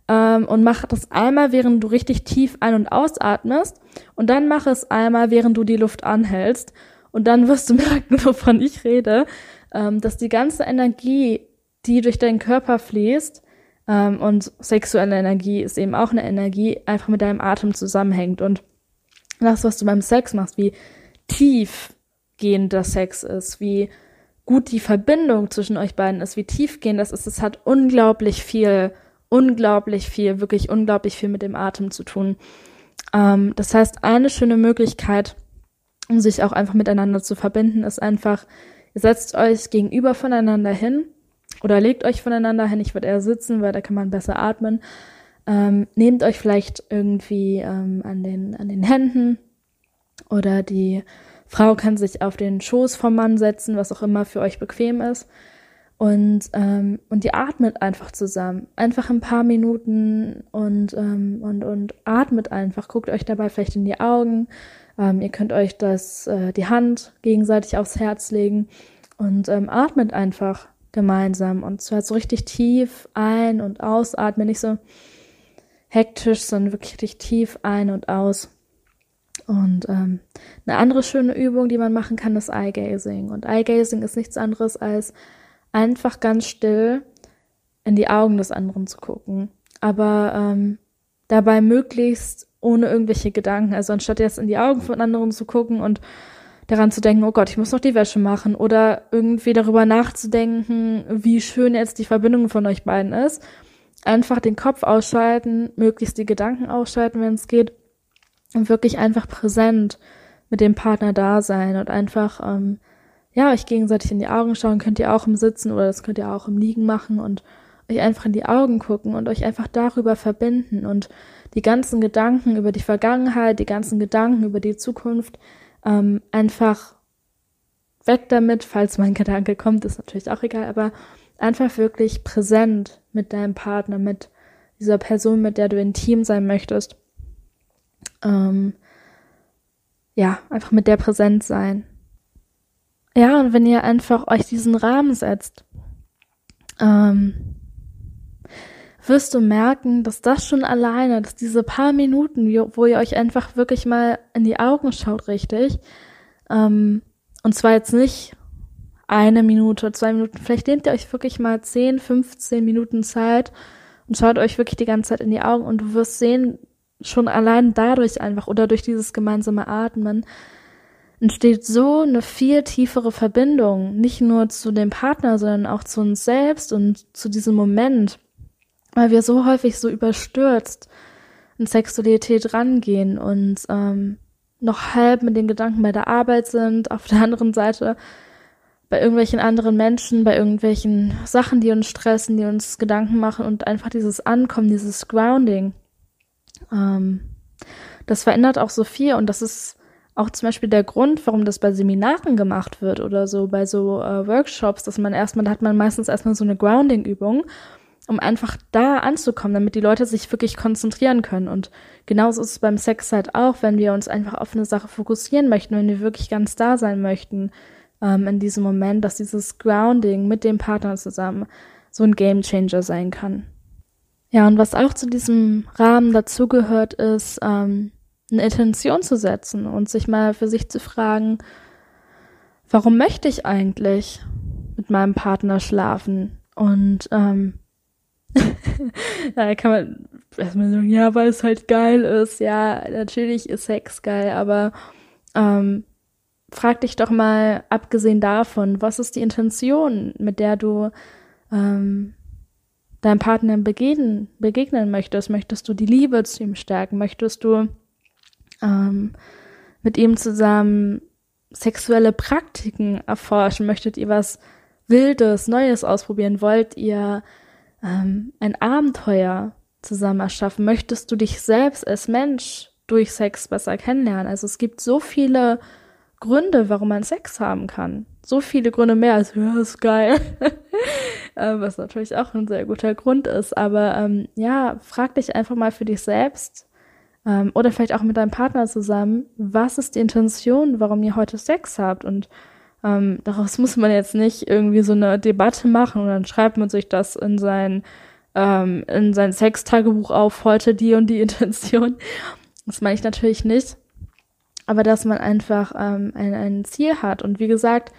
Ähm, und mach das einmal, während du richtig tief ein- und ausatmest. Und dann mach es einmal, während du die Luft anhältst. Und dann wirst du merken, wovon ich rede, ähm, dass die ganze Energie, die durch deinen Körper fließt, ähm, und sexuelle Energie ist eben auch eine Energie, einfach mit deinem Atem zusammenhängt. Und das, was du beim Sex machst, wie tiefgehend der Sex ist, wie gut die Verbindung zwischen euch beiden ist, wie tiefgehend das ist. Es hat unglaublich viel, unglaublich viel, wirklich unglaublich viel mit dem Atem zu tun. Ähm, das heißt, eine schöne Möglichkeit, um sich auch einfach miteinander zu verbinden, ist einfach, ihr setzt euch gegenüber voneinander hin oder legt euch voneinander hin. Ich würde eher sitzen, weil da kann man besser atmen. Ähm, nehmt euch vielleicht irgendwie ähm, an, den, an den Händen oder die Frau kann sich auf den Schoß vom Mann setzen, was auch immer für euch bequem ist. Und, ähm, und die atmet einfach zusammen. Einfach ein paar Minuten und, ähm, und, und atmet einfach. Guckt euch dabei vielleicht in die Augen. Ähm, ihr könnt euch das, äh, die Hand gegenseitig aufs Herz legen und ähm, atmet einfach gemeinsam. Und zwar so richtig tief ein- und ausatmen. Nicht so hektisch, sondern wirklich richtig tief ein- und aus. Und ähm, eine andere schöne Übung, die man machen kann, ist Eye Gazing. Und Eye Gazing ist nichts anderes als einfach ganz still in die Augen des anderen zu gucken. Aber ähm, dabei möglichst ohne irgendwelche Gedanken. Also anstatt jetzt in die Augen von anderen zu gucken und daran zu denken, oh Gott, ich muss noch die Wäsche machen oder irgendwie darüber nachzudenken, wie schön jetzt die Verbindung von euch beiden ist. Einfach den Kopf ausschalten, möglichst die Gedanken ausschalten, wenn es geht und wirklich einfach präsent mit dem Partner da sein und einfach ähm, ja, euch gegenseitig in die Augen schauen, könnt ihr auch im Sitzen oder das könnt ihr auch im Liegen machen und euch einfach in die Augen gucken und euch einfach darüber verbinden und die ganzen Gedanken über die Vergangenheit, die ganzen Gedanken über die Zukunft ähm, einfach weg damit, falls mein Gedanke kommt, ist natürlich auch egal, aber einfach wirklich präsent mit deinem Partner, mit dieser Person, mit der du intim sein möchtest. Ähm, ja, einfach mit der präsent sein. Ja, und wenn ihr einfach euch diesen Rahmen setzt, ähm, wirst du merken, dass das schon alleine, dass diese paar Minuten, wo ihr euch einfach wirklich mal in die Augen schaut, richtig, ähm, und zwar jetzt nicht eine Minute, zwei Minuten, vielleicht nehmt ihr euch wirklich mal 10, 15 Minuten Zeit und schaut euch wirklich die ganze Zeit in die Augen und du wirst sehen, schon allein dadurch einfach oder durch dieses gemeinsame Atmen, entsteht so eine viel tiefere Verbindung, nicht nur zu dem Partner, sondern auch zu uns selbst und zu diesem Moment, weil wir so häufig so überstürzt in Sexualität rangehen und ähm, noch halb mit den Gedanken bei der Arbeit sind, auf der anderen Seite bei irgendwelchen anderen Menschen, bei irgendwelchen Sachen, die uns stressen, die uns Gedanken machen und einfach dieses Ankommen, dieses Grounding, ähm, das verändert auch so viel und das ist auch zum Beispiel der Grund, warum das bei Seminaren gemacht wird oder so bei so äh, Workshops, dass man erstmal, da hat man meistens erstmal so eine Grounding-Übung, um einfach da anzukommen, damit die Leute sich wirklich konzentrieren können. Und genauso ist es beim Sex halt auch, wenn wir uns einfach auf eine Sache fokussieren möchten, wenn wir wirklich ganz da sein möchten ähm, in diesem Moment, dass dieses Grounding mit dem Partner zusammen so ein Game Changer sein kann. Ja, und was auch zu diesem Rahmen dazugehört, ist, ähm, eine Intention zu setzen und sich mal für sich zu fragen, warum möchte ich eigentlich mit meinem Partner schlafen? Und ähm, da kann man erstmal sagen, ja, weil es halt geil ist. Ja, natürlich ist Sex geil, aber ähm, frag dich doch mal, abgesehen davon, was ist die Intention, mit der du ähm, deinem Partner begegnen, begegnen möchtest? Möchtest du die Liebe zu ihm stärken? Möchtest du ähm, mit ihm zusammen sexuelle Praktiken erforschen? Möchtet ihr was Wildes, Neues ausprobieren? Wollt ihr ähm, ein Abenteuer zusammen erschaffen? Möchtest du dich selbst als Mensch durch Sex besser kennenlernen? Also es gibt so viele Gründe, warum man Sex haben kann. So viele Gründe mehr als, ja, ist geil. Ähm, was natürlich auch ein sehr guter Grund ist. Aber ähm, ja, frag dich einfach mal für dich selbst, ähm, oder vielleicht auch mit deinem Partner zusammen, was ist die Intention, warum ihr heute Sex habt? Und ähm, daraus muss man jetzt nicht irgendwie so eine Debatte machen und dann schreibt man sich das in sein, ähm, in sein Sextagebuch auf, heute die und die Intention. Das meine ich natürlich nicht. Aber dass man einfach ähm, ein, ein Ziel hat. Und wie gesagt,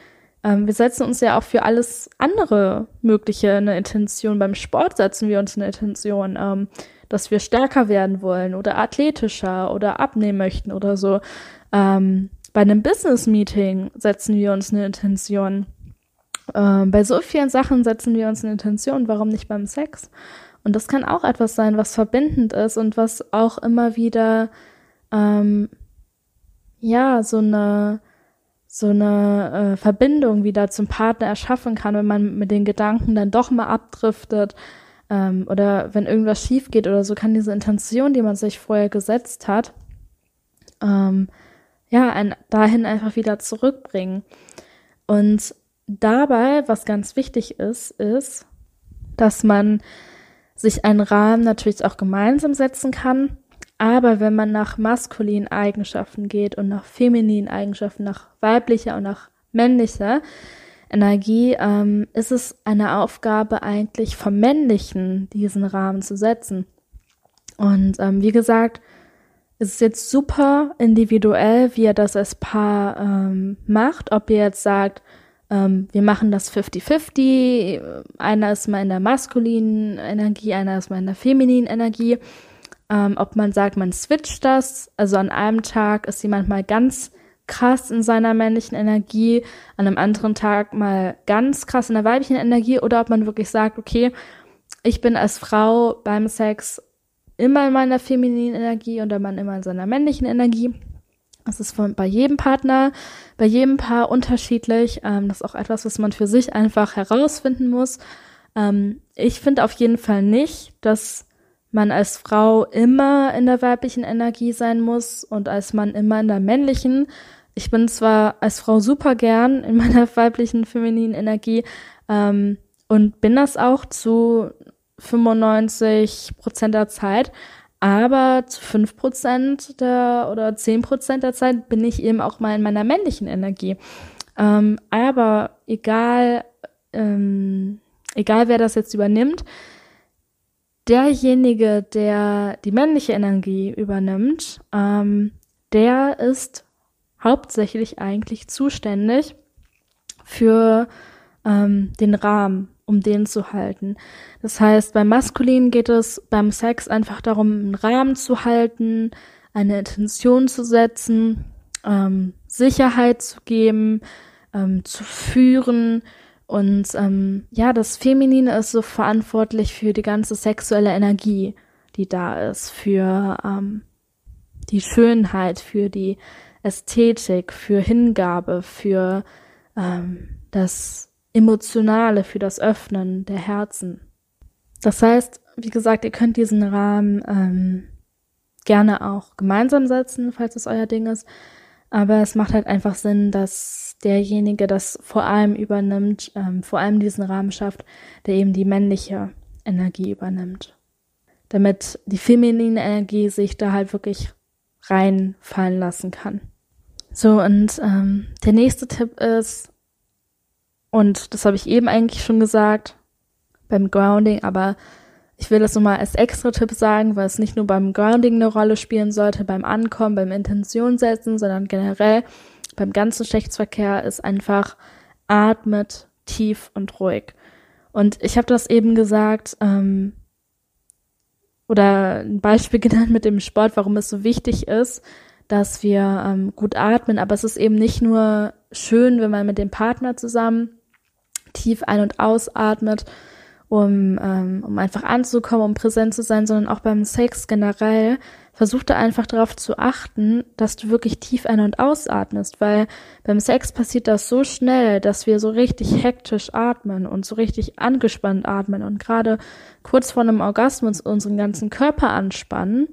ähm, wir setzen uns ja auch für alles andere Mögliche eine Intention. Beim Sport setzen wir uns eine Intention. Ähm, dass wir stärker werden wollen oder athletischer oder abnehmen möchten oder so. Ähm, bei einem Business-Meeting setzen wir uns eine Intention. Äh, bei so vielen Sachen setzen wir uns eine Intention. Warum nicht beim Sex? Und das kann auch etwas sein, was verbindend ist und was auch immer wieder, ähm, ja, so eine, so eine äh, Verbindung wieder zum Partner erschaffen kann, wenn man mit den Gedanken dann doch mal abdriftet ähm, oder wenn irgendwas schief geht oder so, kann diese Intention, die man sich vorher gesetzt hat, ähm, ja, ein, dahin einfach wieder zurückbringen. Und dabei, was ganz wichtig ist, ist, dass man sich einen Rahmen natürlich auch gemeinsam setzen kann. Aber wenn man nach maskulinen Eigenschaften geht und nach femininen Eigenschaften, nach weiblicher und nach männlicher Energie, ähm, ist es eine Aufgabe eigentlich vom Männlichen, diesen Rahmen zu setzen. Und ähm, wie gesagt, es ist jetzt super individuell, wie er das als Paar ähm, macht. Ob ihr jetzt sagt, ähm, wir machen das 50-50, einer ist mal in der maskulinen Energie, einer ist mal in der femininen Energie. Ähm, ob man sagt, man switcht das, also an einem Tag ist jemand mal ganz krass in seiner männlichen Energie, an einem anderen Tag mal ganz krass in der weiblichen Energie, oder ob man wirklich sagt, okay, ich bin als Frau beim Sex immer in meiner femininen Energie und der Mann immer in seiner männlichen Energie. Das ist von, bei jedem Partner, bei jedem Paar unterschiedlich. Ähm, das ist auch etwas, was man für sich einfach herausfinden muss. Ähm, ich finde auf jeden Fall nicht, dass man als Frau immer in der weiblichen Energie sein muss und als Mann immer in der männlichen. Ich bin zwar als Frau super gern in meiner weiblichen, femininen Energie ähm, und bin das auch zu 95 Prozent der Zeit, aber zu fünf Prozent der oder zehn Prozent der Zeit bin ich eben auch mal in meiner männlichen Energie. Ähm, aber egal, ähm, egal wer das jetzt übernimmt, derjenige, der die männliche Energie übernimmt, ähm, der ist hauptsächlich eigentlich zuständig für ähm, den Rahmen um den zu halten. Das heißt, beim Maskulin geht es beim Sex einfach darum, einen Rahmen zu halten, eine Intention zu setzen, ähm, Sicherheit zu geben, ähm, zu führen. Und ähm, ja, das Feminine ist so verantwortlich für die ganze sexuelle Energie, die da ist, für ähm, die Schönheit, für die Ästhetik, für Hingabe, für ähm, das Emotionale, für das Öffnen der Herzen. Das heißt, wie gesagt, ihr könnt diesen Rahmen ähm, gerne auch gemeinsam setzen, falls es euer Ding ist. Aber es macht halt einfach Sinn, dass derjenige das vor allem übernimmt, ähm, vor allem diesen Rahmen schafft, der eben die männliche Energie übernimmt. Damit die feminine Energie sich da halt wirklich reinfallen lassen kann. So, und ähm, der nächste Tipp ist, und das habe ich eben eigentlich schon gesagt beim Grounding, aber ich will das nochmal als extra Tipp sagen, weil es nicht nur beim Grounding eine Rolle spielen sollte, beim Ankommen, beim Intention setzen, sondern generell beim ganzen Schlechtsverkehr ist einfach atmet tief und ruhig. Und ich habe das eben gesagt, ähm, oder ein Beispiel genannt mit dem Sport, warum es so wichtig ist, dass wir ähm, gut atmen. Aber es ist eben nicht nur schön, wenn man mit dem Partner zusammen tief ein- und ausatmet, um, ähm, um einfach anzukommen, um präsent zu sein, sondern auch beim Sex generell. Versuch da einfach darauf zu achten, dass du wirklich tief ein- und ausatmest, weil beim Sex passiert das so schnell, dass wir so richtig hektisch atmen und so richtig angespannt atmen und gerade kurz vor einem Orgasmus unseren ganzen Körper anspannen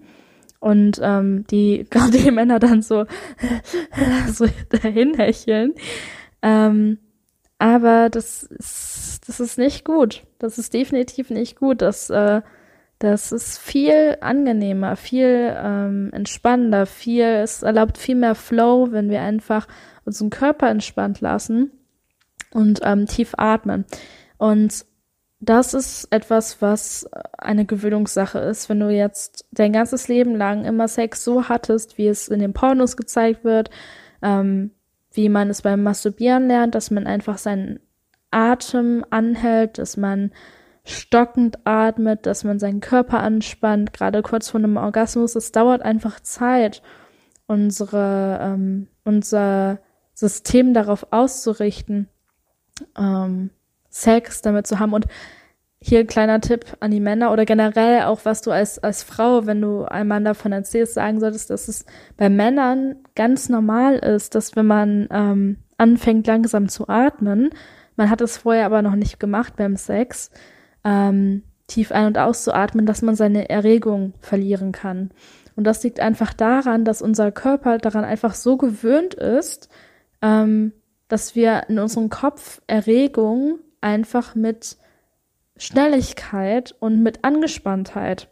und ähm, die gerade die Männer dann so so dahin hecheln. Ähm, aber das ist, das ist nicht gut. Das ist definitiv nicht gut. Das, äh, das ist viel angenehmer, viel ähm, entspannender, viel, es erlaubt viel mehr Flow, wenn wir einfach unseren Körper entspannt lassen und ähm, tief atmen. Und das ist etwas, was eine Gewöhnungssache ist. Wenn du jetzt dein ganzes Leben lang immer Sex so hattest, wie es in den Pornos gezeigt wird, ähm, wie man es beim Masturbieren lernt, dass man einfach seinen Atem anhält, dass man stockend atmet, dass man seinen Körper anspannt, gerade kurz vor einem Orgasmus. Es dauert einfach Zeit, unsere, ähm, unser System darauf auszurichten, ähm, Sex damit zu haben. Und hier ein kleiner Tipp an die Männer oder generell auch, was du als, als Frau, wenn du einem Mann davon erzählst, sagen solltest, dass es bei Männern ganz normal ist, dass wenn man ähm, anfängt langsam zu atmen, man hat es vorher aber noch nicht gemacht beim Sex, ähm, tief ein- und auszuatmen, dass man seine Erregung verlieren kann. Und das liegt einfach daran, dass unser Körper daran einfach so gewöhnt ist, ähm, dass wir in unserem Kopf Erregung einfach mit Schnelligkeit und mit Angespanntheit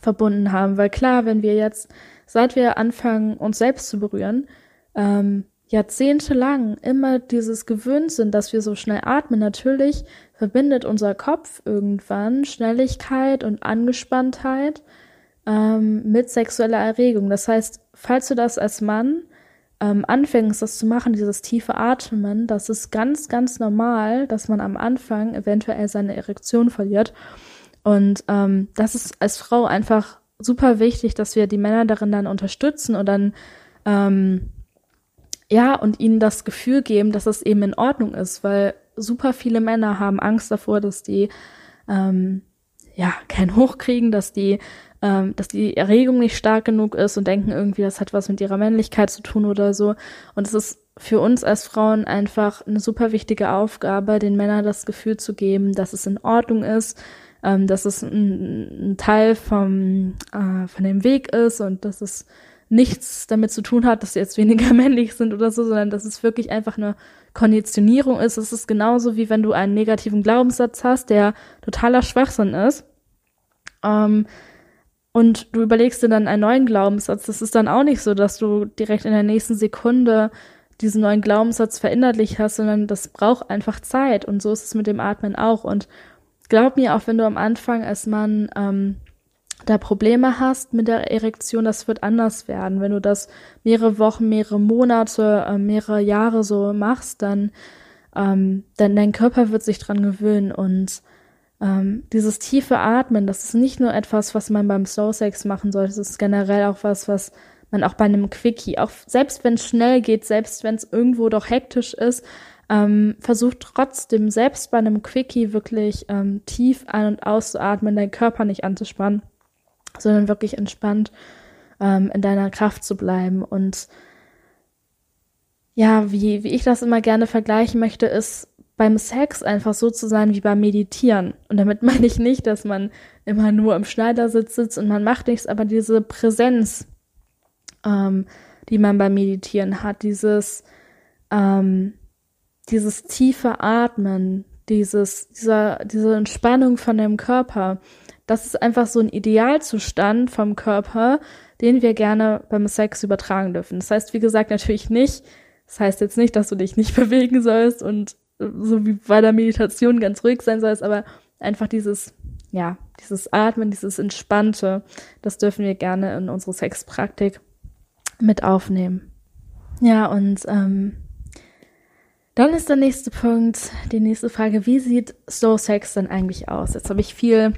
verbunden haben. Weil klar, wenn wir jetzt, seit wir anfangen, uns selbst zu berühren, ähm, jahrzehntelang immer dieses gewöhnt sind, dass wir so schnell atmen, natürlich verbindet unser Kopf irgendwann Schnelligkeit und Angespanntheit ähm, mit sexueller Erregung. Das heißt, falls du das als Mann ähm, anfängst, das zu machen, dieses tiefe Atmen, das ist ganz, ganz normal, dass man am Anfang eventuell seine Erektion verliert. Und ähm, das ist als Frau einfach super wichtig, dass wir die Männer darin dann unterstützen und dann ähm, ja und ihnen das Gefühl geben, dass es eben in Ordnung ist, weil super viele Männer haben Angst davor, dass die ähm, ja kein Hoch kriegen, dass die ähm, dass die Erregung nicht stark genug ist und denken irgendwie, das hat was mit ihrer Männlichkeit zu tun oder so. Und es ist für uns als Frauen einfach eine super wichtige Aufgabe, den Männern das Gefühl zu geben, dass es in Ordnung ist, ähm, dass es ein, ein Teil vom, äh, von dem Weg ist und dass es nichts damit zu tun hat, dass sie jetzt weniger männlich sind oder so, sondern dass es wirklich einfach eine Konditionierung ist. Es ist genauso wie wenn du einen negativen Glaubenssatz hast, der totaler Schwachsinn ist. Ähm, und du überlegst dir dann einen neuen Glaubenssatz. Das ist dann auch nicht so, dass du direkt in der nächsten Sekunde diesen neuen Glaubenssatz verinnerlicht hast, sondern das braucht einfach Zeit. Und so ist es mit dem Atmen auch. Und glaub mir, auch wenn du am Anfang als Mann ähm, da Probleme hast mit der Erektion, das wird anders werden. Wenn du das mehrere Wochen, mehrere Monate, äh, mehrere Jahre so machst, dann, ähm, dann dein Körper wird sich dran gewöhnen und ähm, dieses tiefe Atmen, das ist nicht nur etwas, was man beim Slow Sex machen sollte, das ist generell auch was, was man auch bei einem Quickie, auch selbst wenn es schnell geht, selbst wenn es irgendwo doch hektisch ist, ähm, versucht trotzdem selbst bei einem Quickie wirklich ähm, tief ein- und auszuatmen, deinen Körper nicht anzuspannen, sondern wirklich entspannt ähm, in deiner Kraft zu bleiben. Und ja, wie, wie ich das immer gerne vergleichen möchte, ist, beim Sex einfach so zu sein wie beim Meditieren. Und damit meine ich nicht, dass man immer nur im Schneidersitz sitzt und man macht nichts, aber diese Präsenz, ähm, die man beim Meditieren hat, dieses, ähm, dieses tiefe Atmen, dieses, dieser, diese Entspannung von dem Körper, das ist einfach so ein Idealzustand vom Körper, den wir gerne beim Sex übertragen dürfen. Das heißt, wie gesagt, natürlich nicht, das heißt jetzt nicht, dass du dich nicht bewegen sollst und so wie bei der Meditation ganz ruhig sein soll, aber einfach dieses, ja, dieses Atmen, dieses Entspannte, das dürfen wir gerne in unsere Sexpraktik mit aufnehmen. Ja, und ähm, dann ist der nächste Punkt, die nächste Frage, wie sieht Slow Sex denn eigentlich aus? Jetzt habe ich viel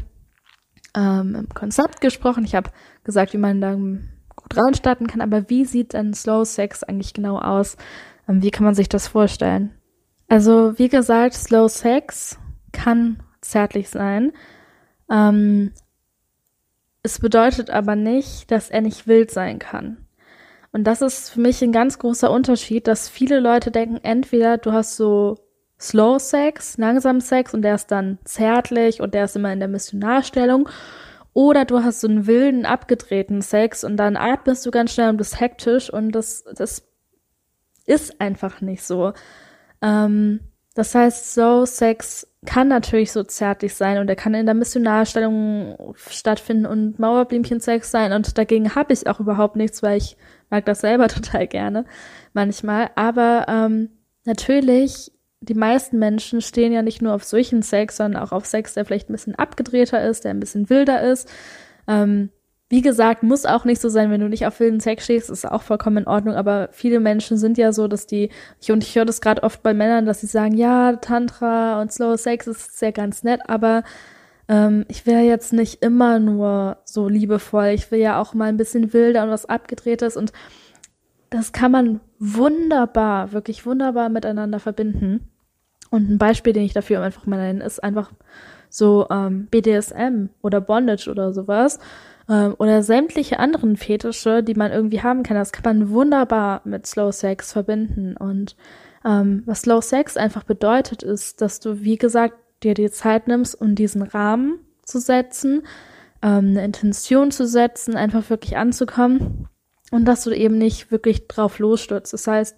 ähm, im Konzept gesprochen, ich habe gesagt, wie man da gut reinstarten kann, aber wie sieht denn Slow Sex eigentlich genau aus? Ähm, wie kann man sich das vorstellen? Also, wie gesagt, Slow Sex kann zärtlich sein. Ähm, es bedeutet aber nicht, dass er nicht wild sein kann. Und das ist für mich ein ganz großer Unterschied, dass viele Leute denken, entweder du hast so Slow Sex, langsam Sex und der ist dann zärtlich und der ist immer in der Missionarstellung. Oder du hast so einen wilden, abgedrehten Sex und dann atmest du ganz schnell und bist hektisch und das, das ist einfach nicht so. Ähm, das heißt, so Sex kann natürlich so zärtlich sein und er kann in der Missionarstellung stattfinden und Mauerblümchen-Sex sein und dagegen habe ich auch überhaupt nichts, weil ich mag das selber total gerne manchmal. Aber ähm, natürlich, die meisten Menschen stehen ja nicht nur auf solchen Sex, sondern auch auf Sex, der vielleicht ein bisschen abgedrehter ist, der ein bisschen wilder ist. Ähm, wie gesagt, muss auch nicht so sein, wenn du nicht auf wilden Sex stehst, ist auch vollkommen in Ordnung, aber viele Menschen sind ja so, dass die, ich, und ich höre das gerade oft bei Männern, dass sie sagen, ja, Tantra und Slow Sex ist sehr ganz nett, aber ähm, ich will jetzt nicht immer nur so liebevoll, ich will ja auch mal ein bisschen wilder und was abgedrehtes und das kann man wunderbar, wirklich wunderbar miteinander verbinden. Und ein Beispiel, den ich dafür einfach mal nenne, ist einfach so ähm, BDSM oder Bondage oder sowas ähm, oder sämtliche anderen Fetische, die man irgendwie haben kann. Das kann man wunderbar mit Slow Sex verbinden. Und ähm, was Slow Sex einfach bedeutet, ist, dass du, wie gesagt, dir die Zeit nimmst, um diesen Rahmen zu setzen, ähm, eine Intention zu setzen, einfach wirklich anzukommen und dass du eben nicht wirklich drauf losstürzt. Das heißt,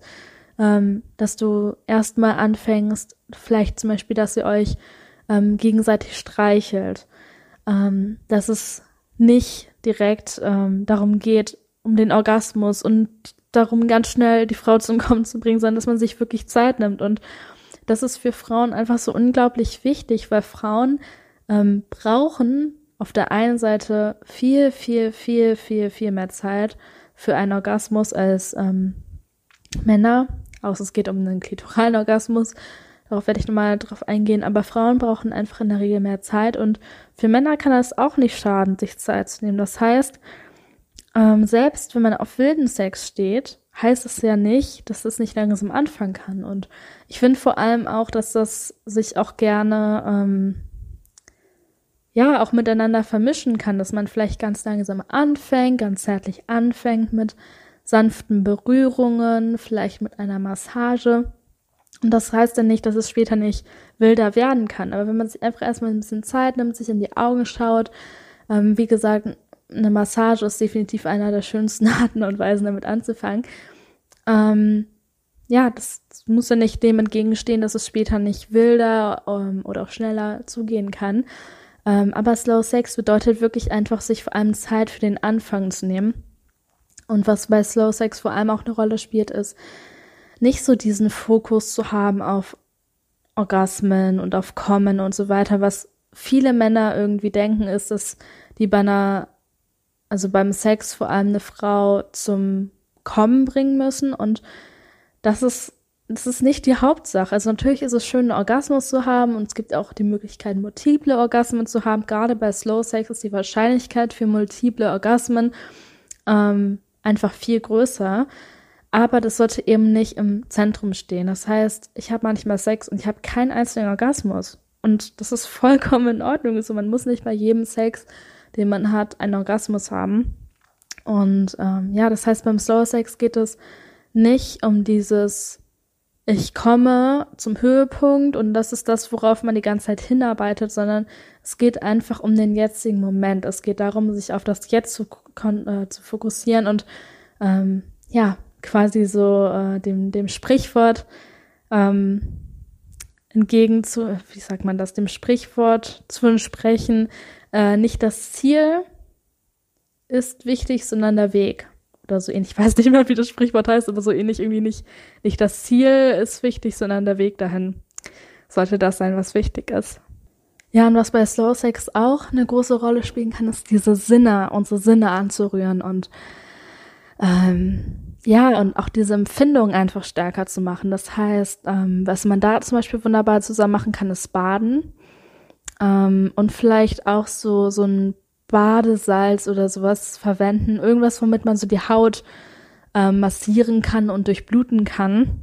ähm, dass du erstmal anfängst, vielleicht zum Beispiel, dass ihr euch ähm, gegenseitig streichelt, ähm, dass es nicht direkt ähm, darum geht, um den Orgasmus und darum, ganz schnell die Frau zum Kommen zu bringen, sondern dass man sich wirklich Zeit nimmt. Und das ist für Frauen einfach so unglaublich wichtig, weil Frauen ähm, brauchen auf der einen Seite viel, viel, viel, viel, viel mehr Zeit für einen Orgasmus als ähm, Männer. Außer es geht um einen klitoralen Orgasmus. Darauf werde ich nochmal drauf eingehen. Aber Frauen brauchen einfach in der Regel mehr Zeit. Und für Männer kann das auch nicht schaden, sich Zeit zu nehmen. Das heißt, ähm, selbst wenn man auf wilden Sex steht, heißt es ja nicht, dass es nicht langsam anfangen kann. Und ich finde vor allem auch, dass das sich auch gerne ähm, ja auch miteinander vermischen kann, dass man vielleicht ganz langsam anfängt, ganz zärtlich anfängt mit sanften Berührungen, vielleicht mit einer Massage. Und das heißt dann nicht, dass es später nicht wilder werden kann. Aber wenn man sich einfach erstmal ein bisschen Zeit nimmt, sich in die Augen schaut, ähm, wie gesagt, eine Massage ist definitiv einer der schönsten Arten und Weisen, damit anzufangen. Ähm, ja, das muss ja nicht dem entgegenstehen, dass es später nicht wilder ähm, oder auch schneller zugehen kann. Ähm, aber Slow Sex bedeutet wirklich einfach, sich vor allem Zeit für den Anfang zu nehmen. Und was bei Slow Sex vor allem auch eine Rolle spielt, ist, nicht so diesen Fokus zu haben auf Orgasmen und auf Kommen und so weiter, was viele Männer irgendwie denken, ist, dass die bei einer also beim Sex vor allem eine Frau zum Kommen bringen müssen und das ist das ist nicht die Hauptsache. Also natürlich ist es schön, einen Orgasmus zu haben und es gibt auch die Möglichkeit, multiple Orgasmen zu haben. Gerade bei Slow Sex ist die Wahrscheinlichkeit für multiple Orgasmen ähm, einfach viel größer. Aber das sollte eben nicht im Zentrum stehen. Das heißt, ich habe manchmal Sex und ich habe keinen einzigen Orgasmus. Und das ist vollkommen in Ordnung. Also man muss nicht bei jedem Sex den man hat, einen Orgasmus haben. Und ähm, ja, das heißt, beim Slow Sex geht es nicht um dieses, ich komme zum Höhepunkt und das ist das, worauf man die ganze Zeit hinarbeitet, sondern es geht einfach um den jetzigen Moment. Es geht darum, sich auf das Jetzt zu, äh, zu fokussieren und ähm, ja, quasi so äh, dem, dem Sprichwort ähm, entgegen zu, wie sagt man das, dem Sprichwort zu entsprechen, äh, nicht das Ziel ist wichtig, sondern der Weg. Oder so ähnlich. Ich weiß nicht mehr, wie das Sprichwort heißt, aber so ähnlich irgendwie nicht, nicht das Ziel ist wichtig, sondern der Weg dahin. Sollte das sein, was wichtig ist. Ja, und was bei Slow Sex auch eine große Rolle spielen kann, ist diese Sinne, unsere Sinne anzurühren und ähm, ja, und auch diese Empfindung einfach stärker zu machen. Das heißt, ähm, was man da zum Beispiel wunderbar zusammen machen kann, ist Baden. Ähm, und vielleicht auch so, so ein Badesalz oder sowas verwenden. Irgendwas, womit man so die Haut ähm, massieren kann und durchbluten kann.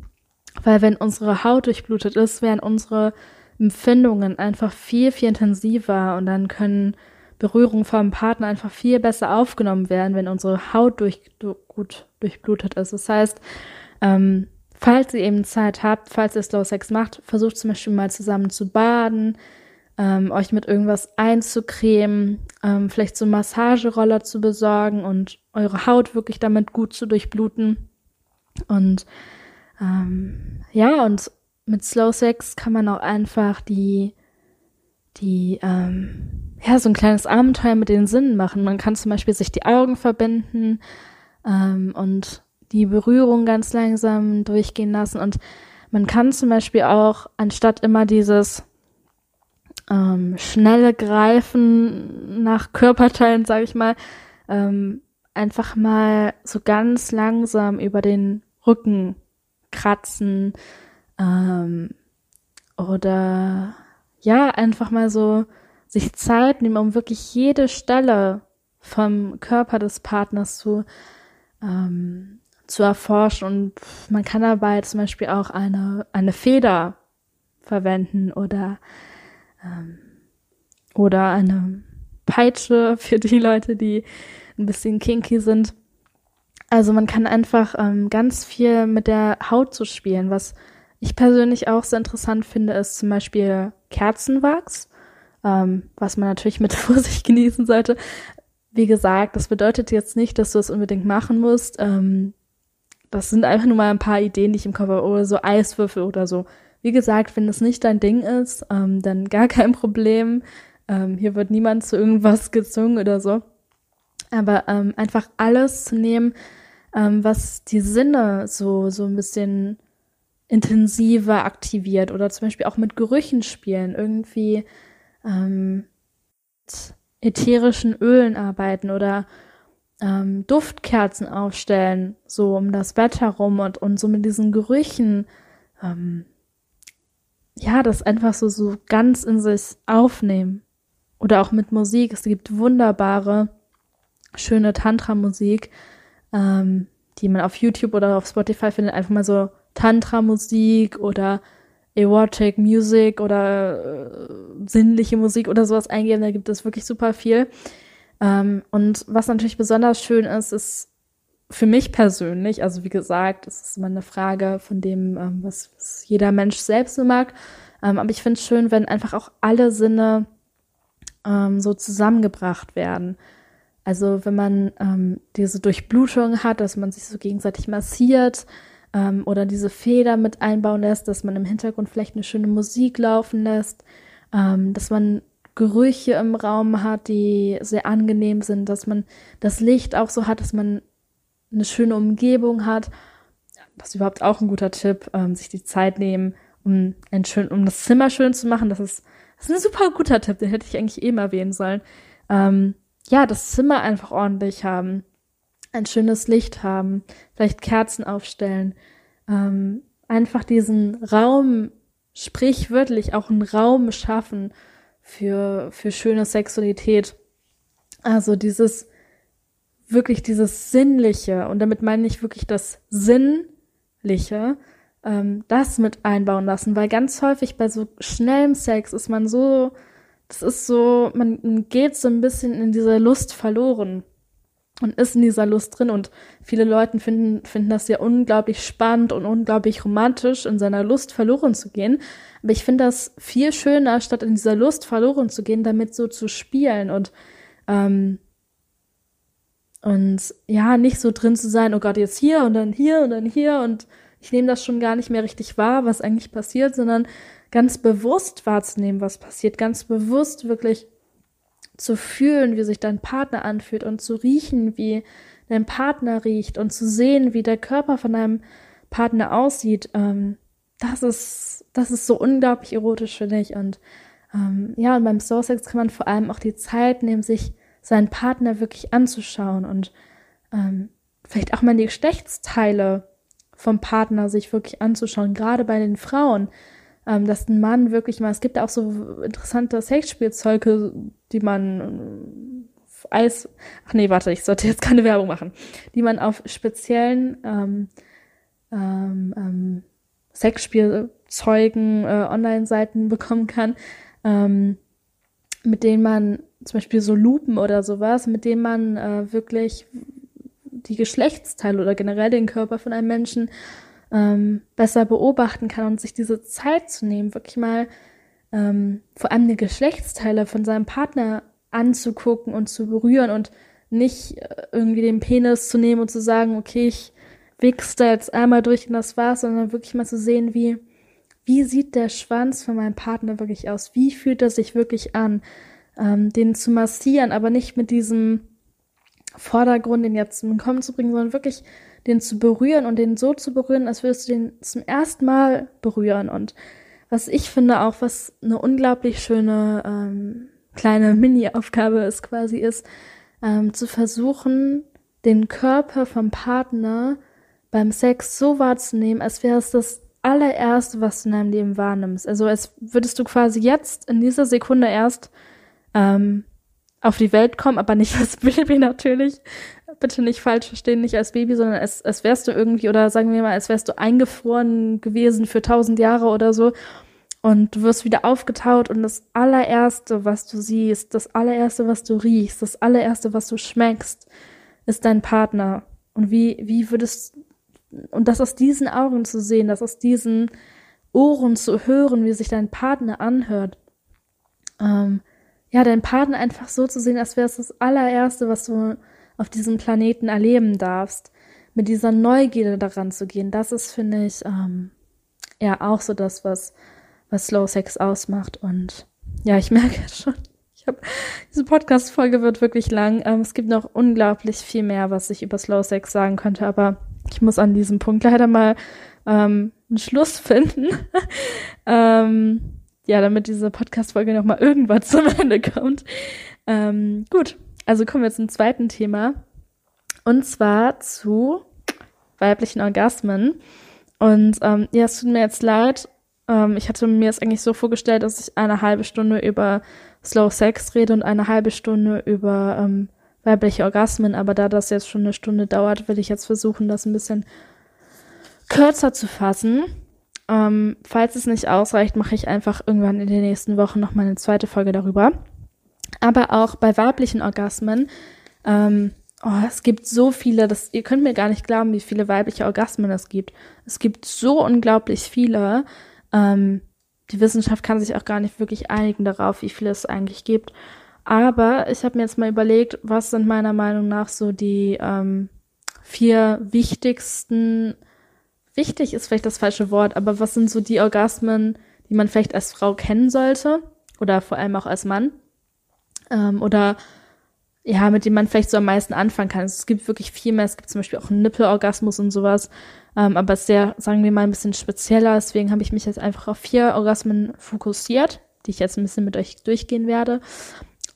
Weil wenn unsere Haut durchblutet ist, werden unsere Empfindungen einfach viel, viel intensiver und dann können Berührungen vom Partner einfach viel besser aufgenommen werden, wenn unsere Haut durch, gut durchblutet ist. Das heißt, ähm, falls ihr eben Zeit habt, falls ihr Slow Sex macht, versucht zum Beispiel mal zusammen zu baden, ähm, euch mit irgendwas einzucremen, ähm, vielleicht so Massageroller zu besorgen und eure Haut wirklich damit gut zu durchbluten. Und ähm, ja, und mit Slow Sex kann man auch einfach die, die, ähm, ja, so ein kleines Abenteuer mit den Sinnen machen. Man kann zum Beispiel sich die Augen verbinden ähm, und die Berührung ganz langsam durchgehen lassen. Und man kann zum Beispiel auch, anstatt immer dieses ähm, schnelle Greifen nach Körperteilen, sage ich mal, ähm, einfach mal so ganz langsam über den Rücken kratzen ähm, oder ja, einfach mal so sich Zeit nehmen, um wirklich jede Stelle vom Körper des Partners zu, ähm, zu erforschen. Und man kann dabei zum Beispiel auch eine, eine Feder verwenden oder, oder eine Peitsche für die Leute, die ein bisschen kinky sind. Also man kann einfach ähm, ganz viel mit der Haut zu spielen. Was ich persönlich auch sehr interessant finde, ist zum Beispiel Kerzenwachs, ähm, was man natürlich mit Vorsicht genießen sollte. Wie gesagt, das bedeutet jetzt nicht, dass du es unbedingt machen musst. Ähm, das sind einfach nur mal ein paar Ideen, die ich im Kopf habe, oder so Eiswürfel oder so. Wie gesagt, wenn es nicht dein Ding ist, ähm, dann gar kein Problem. Ähm, hier wird niemand zu irgendwas gezwungen oder so. Aber ähm, einfach alles zu nehmen, ähm, was die Sinne so, so ein bisschen intensiver aktiviert oder zum Beispiel auch mit Gerüchen spielen, irgendwie ähm, ätherischen Ölen arbeiten oder ähm, Duftkerzen aufstellen, so um das Bett herum und, und so mit diesen Gerüchen, ähm, ja, das einfach so, so ganz in sich aufnehmen. Oder auch mit Musik. Es gibt wunderbare, schöne Tantra-Musik, ähm, die man auf YouTube oder auf Spotify findet. Einfach mal so Tantra-Musik oder Erotic Music oder äh, sinnliche Musik oder sowas eingeben. Da gibt es wirklich super viel. Ähm, und was natürlich besonders schön ist, ist für mich persönlich, also wie gesagt, es ist immer eine Frage von dem, ähm, was, was, jeder Mensch selbst so mag. Ähm, aber ich finde es schön, wenn einfach auch alle Sinne ähm, so zusammengebracht werden. Also wenn man ähm, diese Durchblutung hat, dass man sich so gegenseitig massiert ähm, oder diese Feder mit einbauen lässt, dass man im Hintergrund vielleicht eine schöne Musik laufen lässt, ähm, dass man Gerüche im Raum hat, die sehr angenehm sind, dass man das Licht auch so hat, dass man eine schöne Umgebung hat. Das ist überhaupt auch ein guter Tipp, ähm, sich die Zeit nehmen, um, ein schön, um das Zimmer schön zu machen. Das ist, das ist ein super guter Tipp, den hätte ich eigentlich eben erwähnen sollen. Ähm, ja, das Zimmer einfach ordentlich haben, ein schönes Licht haben, vielleicht Kerzen aufstellen, ähm, einfach diesen Raum, sprichwörtlich auch einen Raum schaffen für, für schöne Sexualität. Also dieses, wirklich dieses Sinnliche, und damit meine ich wirklich das Sinnliche, ähm, das mit einbauen lassen, weil ganz häufig bei so schnellem Sex ist man so, das ist so, man geht so ein bisschen in dieser Lust verloren und ist in dieser Lust drin. Und viele Leute finden, finden das ja unglaublich spannend und unglaublich romantisch, in seiner Lust verloren zu gehen. Aber ich finde das viel schöner, statt in dieser Lust verloren zu gehen, damit so zu spielen. Und, ähm, und ja, nicht so drin zu sein, oh Gott, jetzt hier und dann hier und dann hier und ich nehme das schon gar nicht mehr richtig wahr, was eigentlich passiert, sondern ganz bewusst wahrzunehmen, was passiert, ganz bewusst wirklich zu fühlen, wie sich dein Partner anfühlt und zu riechen, wie dein Partner riecht und zu sehen, wie der Körper von deinem Partner aussieht, ähm, das ist, das ist so unglaublich erotisch für dich. Und ähm, ja, und beim Soul Sex kann man vor allem auch die Zeit nehmen, sich seinen Partner wirklich anzuschauen und ähm, vielleicht auch mal die Geschlechtsteile vom Partner sich wirklich anzuschauen, gerade bei den Frauen, ähm, dass ein Mann wirklich mal, es gibt auch so interessante Sexspielzeuge, die man äh, Eis, ach nee, warte, ich sollte jetzt keine Werbung machen, die man auf speziellen ähm, ähm, ähm, Sexspielzeugen äh, Online-Seiten bekommen kann, ähm, mit denen man zum Beispiel so Lupen oder sowas, mit denen man äh, wirklich die Geschlechtsteile oder generell den Körper von einem Menschen ähm, besser beobachten kann und sich diese Zeit zu nehmen, wirklich mal ähm, vor allem die Geschlechtsteile von seinem Partner anzugucken und zu berühren und nicht äh, irgendwie den Penis zu nehmen und zu sagen, okay, ich wichse da jetzt einmal durch und das war's, sondern wirklich mal zu sehen, wie, wie sieht der Schwanz von meinem Partner wirklich aus? Wie fühlt er sich wirklich an? Ähm, den zu massieren, aber nicht mit diesem Vordergrund, den jetzt zum Kommen zu bringen, sondern wirklich den zu berühren und den so zu berühren, als würdest du den zum ersten Mal berühren. Und was ich finde auch, was eine unglaublich schöne ähm, kleine Mini-Aufgabe ist quasi, ist ähm, zu versuchen, den Körper vom Partner beim Sex so wahrzunehmen, als wäre es das allererste, was du in deinem Leben wahrnimmst. Also als würdest du quasi jetzt in dieser Sekunde erst ähm, auf die Welt kommen, aber nicht als Baby natürlich, bitte nicht falsch verstehen, nicht als Baby, sondern als, als wärst du irgendwie, oder sagen wir mal, als wärst du eingefroren gewesen für tausend Jahre oder so. Und du wirst wieder aufgetaut und das allererste, was du siehst, das allererste, was du riechst, das allererste, was du schmeckst, ist dein Partner. Und wie, wie würdest, und das aus diesen Augen zu sehen, das aus diesen Ohren zu hören, wie sich dein Partner anhört, ähm, ja, deinen Partner einfach so zu sehen, als wäre es das allererste, was du auf diesem Planeten erleben darfst. Mit dieser Neugierde daran zu gehen, das ist, finde ich, ähm, ja auch so das, was, was Slow Sex ausmacht. Und ja, ich merke schon, ich habe diese Podcast-Folge wird wirklich lang. Ähm, es gibt noch unglaublich viel mehr, was ich über Slow Sex sagen könnte, aber ich muss an diesem Punkt leider mal ähm, einen Schluss finden. ähm, ja, damit diese Podcast-Folge nochmal irgendwann zum Ende kommt. Ähm, gut, also kommen wir zum zweiten Thema. Und zwar zu weiblichen Orgasmen. Und ähm, ja, es tut mir jetzt leid. Ähm, ich hatte mir es eigentlich so vorgestellt, dass ich eine halbe Stunde über Slow Sex rede und eine halbe Stunde über ähm, weibliche Orgasmen. Aber da das jetzt schon eine Stunde dauert, will ich jetzt versuchen, das ein bisschen kürzer zu fassen. Ähm, falls es nicht ausreicht, mache ich einfach irgendwann in den nächsten Wochen noch mal eine zweite Folge darüber. Aber auch bei weiblichen Orgasmen, ähm, oh, es gibt so viele, das, ihr könnt mir gar nicht glauben, wie viele weibliche Orgasmen es gibt. Es gibt so unglaublich viele. Ähm, die Wissenschaft kann sich auch gar nicht wirklich einigen darauf, wie viele es eigentlich gibt. Aber ich habe mir jetzt mal überlegt, was sind meiner Meinung nach so die ähm, vier wichtigsten wichtig ist vielleicht das falsche Wort, aber was sind so die Orgasmen, die man vielleicht als Frau kennen sollte oder vor allem auch als Mann? Ähm, oder ja, mit dem man vielleicht so am meisten anfangen kann. Also es gibt wirklich viel mehr. Es gibt zum Beispiel auch einen Nippelorgasmus und sowas. Ähm, aber sehr, sagen wir mal, ein bisschen spezieller. Deswegen habe ich mich jetzt einfach auf vier Orgasmen fokussiert, die ich jetzt ein bisschen mit euch durchgehen werde.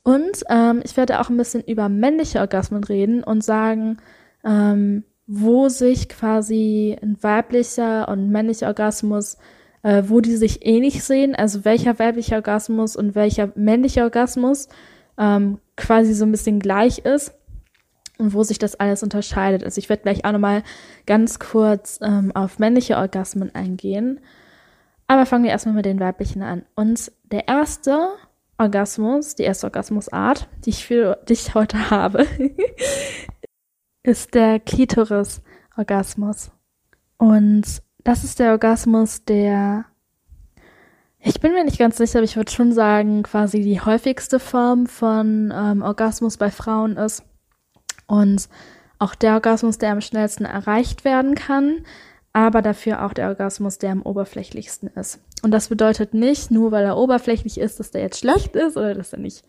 Und ähm, ich werde auch ein bisschen über männliche Orgasmen reden und sagen, ähm, wo sich quasi ein weiblicher und männlicher Orgasmus, äh, wo die sich ähnlich sehen, also welcher weiblicher Orgasmus und welcher männlicher Orgasmus ähm, quasi so ein bisschen gleich ist und wo sich das alles unterscheidet. Also ich werde gleich auch nochmal ganz kurz ähm, auf männliche Orgasmen eingehen. Aber fangen wir erstmal mit den weiblichen an. Und der erste Orgasmus, die erste Orgasmusart, die ich für dich heute habe, ist der Klitoris-Orgasmus. Und das ist der Orgasmus, der, ich bin mir nicht ganz sicher, aber ich würde schon sagen, quasi die häufigste Form von ähm, Orgasmus bei Frauen ist. Und auch der Orgasmus, der am schnellsten erreicht werden kann, aber dafür auch der Orgasmus, der am oberflächlichsten ist. Und das bedeutet nicht, nur weil er oberflächlich ist, dass der jetzt schlecht ist oder dass er nicht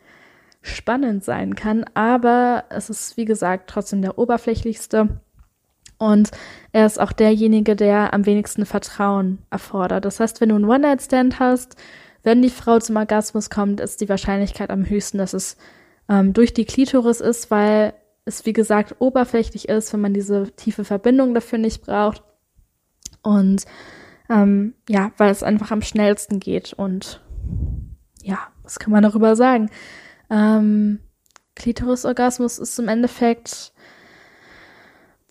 spannend sein kann, aber es ist, wie gesagt, trotzdem der oberflächlichste. Und er ist auch derjenige, der am wenigsten Vertrauen erfordert. Das heißt, wenn du einen One-Night-Stand hast, wenn die Frau zum Orgasmus kommt, ist die Wahrscheinlichkeit am höchsten, dass es ähm, durch die Klitoris ist, weil es, wie gesagt, oberflächlich ist, wenn man diese tiefe Verbindung dafür nicht braucht. Und ähm, ja, weil es einfach am schnellsten geht. Und ja, was kann man darüber sagen? Ähm, Klitorisorgasmus ist im Endeffekt,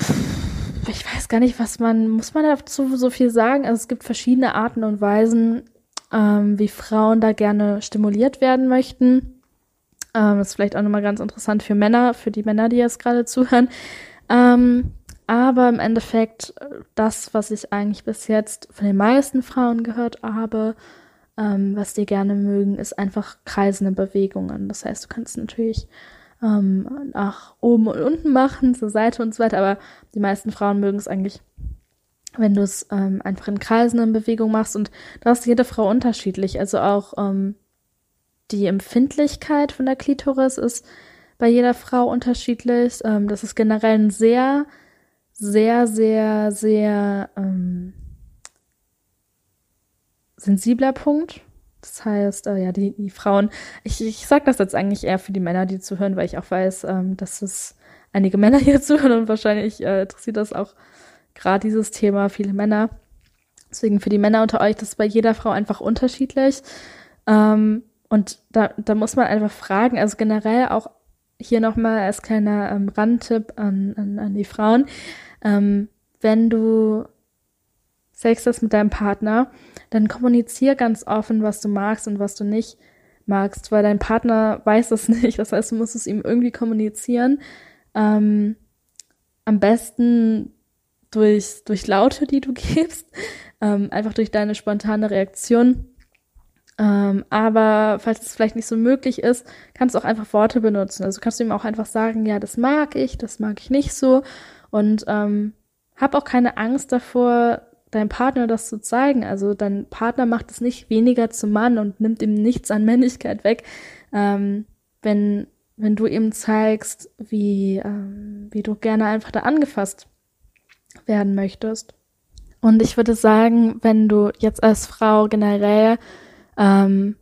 pff, ich weiß gar nicht, was man, muss man dazu so viel sagen? Also es gibt verschiedene Arten und Weisen, ähm, wie Frauen da gerne stimuliert werden möchten. Ähm, das ist vielleicht auch nochmal ganz interessant für Männer, für die Männer, die jetzt gerade zuhören. Ähm, aber im Endeffekt, das, was ich eigentlich bis jetzt von den meisten Frauen gehört habe, ähm, was die gerne mögen, ist einfach kreisende Bewegungen. Das heißt, du kannst natürlich ähm, nach oben und unten machen, zur Seite und so weiter, aber die meisten Frauen mögen es eigentlich, wenn du es ähm, einfach in kreisenden Bewegungen machst und da ist jede Frau unterschiedlich. Also auch ähm, die Empfindlichkeit von der Klitoris ist bei jeder Frau unterschiedlich. Ähm, das ist generell ein sehr, sehr, sehr, sehr ähm, sensibler Punkt. Das heißt, äh, ja, die, die Frauen, ich, ich sage das jetzt eigentlich eher für die Männer, die zuhören, weil ich auch weiß, ähm, dass es einige Männer hier zuhören und wahrscheinlich äh, interessiert das auch gerade dieses Thema viele Männer. Deswegen für die Männer unter euch, das ist bei jeder Frau einfach unterschiedlich. Ähm, und da, da muss man einfach fragen, also generell auch, hier nochmal als kleiner ähm, Randtipp an, an, an die Frauen. Ähm, wenn du Sex hast mit deinem Partner, dann kommunizier ganz offen, was du magst und was du nicht magst, weil dein Partner weiß es nicht. Das heißt, du musst es ihm irgendwie kommunizieren. Ähm, am besten durch, durch Laute, die du gibst, ähm, einfach durch deine spontane Reaktion. Ähm, aber falls es vielleicht nicht so möglich ist, kannst du auch einfach Worte benutzen. Also kannst du ihm auch einfach sagen, ja, das mag ich, das mag ich nicht so. Und ähm, hab auch keine Angst davor, deinem Partner das zu zeigen. Also dein Partner macht es nicht weniger zum Mann und nimmt ihm nichts an Männlichkeit weg, ähm, wenn, wenn du ihm zeigst, wie, ähm, wie du gerne einfach da angefasst werden möchtest. Und ich würde sagen, wenn du jetzt als Frau generell, ähm,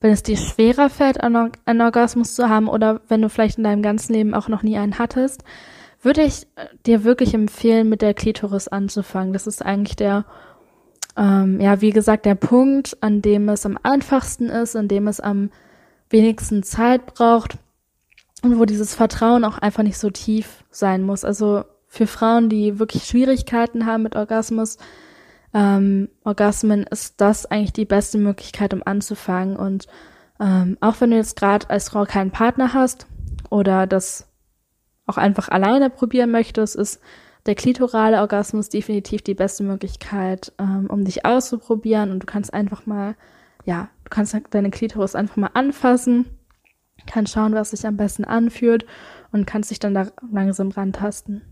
wenn es dir schwerer fällt, einen Orgasmus zu haben oder wenn du vielleicht in deinem ganzen Leben auch noch nie einen hattest, würde ich äh, dir wirklich empfehlen, mit der Klitoris anzufangen. Das ist eigentlich der, ähm, ja, wie gesagt, der Punkt, an dem es am einfachsten ist, an dem es am wenigsten Zeit braucht und wo dieses Vertrauen auch einfach nicht so tief sein muss. Also für Frauen, die wirklich Schwierigkeiten haben mit Orgasmus, ähm, Orgasmen, ist das eigentlich die beste Möglichkeit, um anzufangen. Und ähm, auch wenn du jetzt gerade als Frau keinen Partner hast oder das auch einfach alleine probieren möchtest, ist der klitorale Orgasmus definitiv die beste Möglichkeit, ähm, um dich auszuprobieren. Und du kannst einfach mal, ja, du kannst deine Klitoris einfach mal anfassen, kannst schauen, was sich am besten anfühlt und kannst dich dann da langsam rantasten.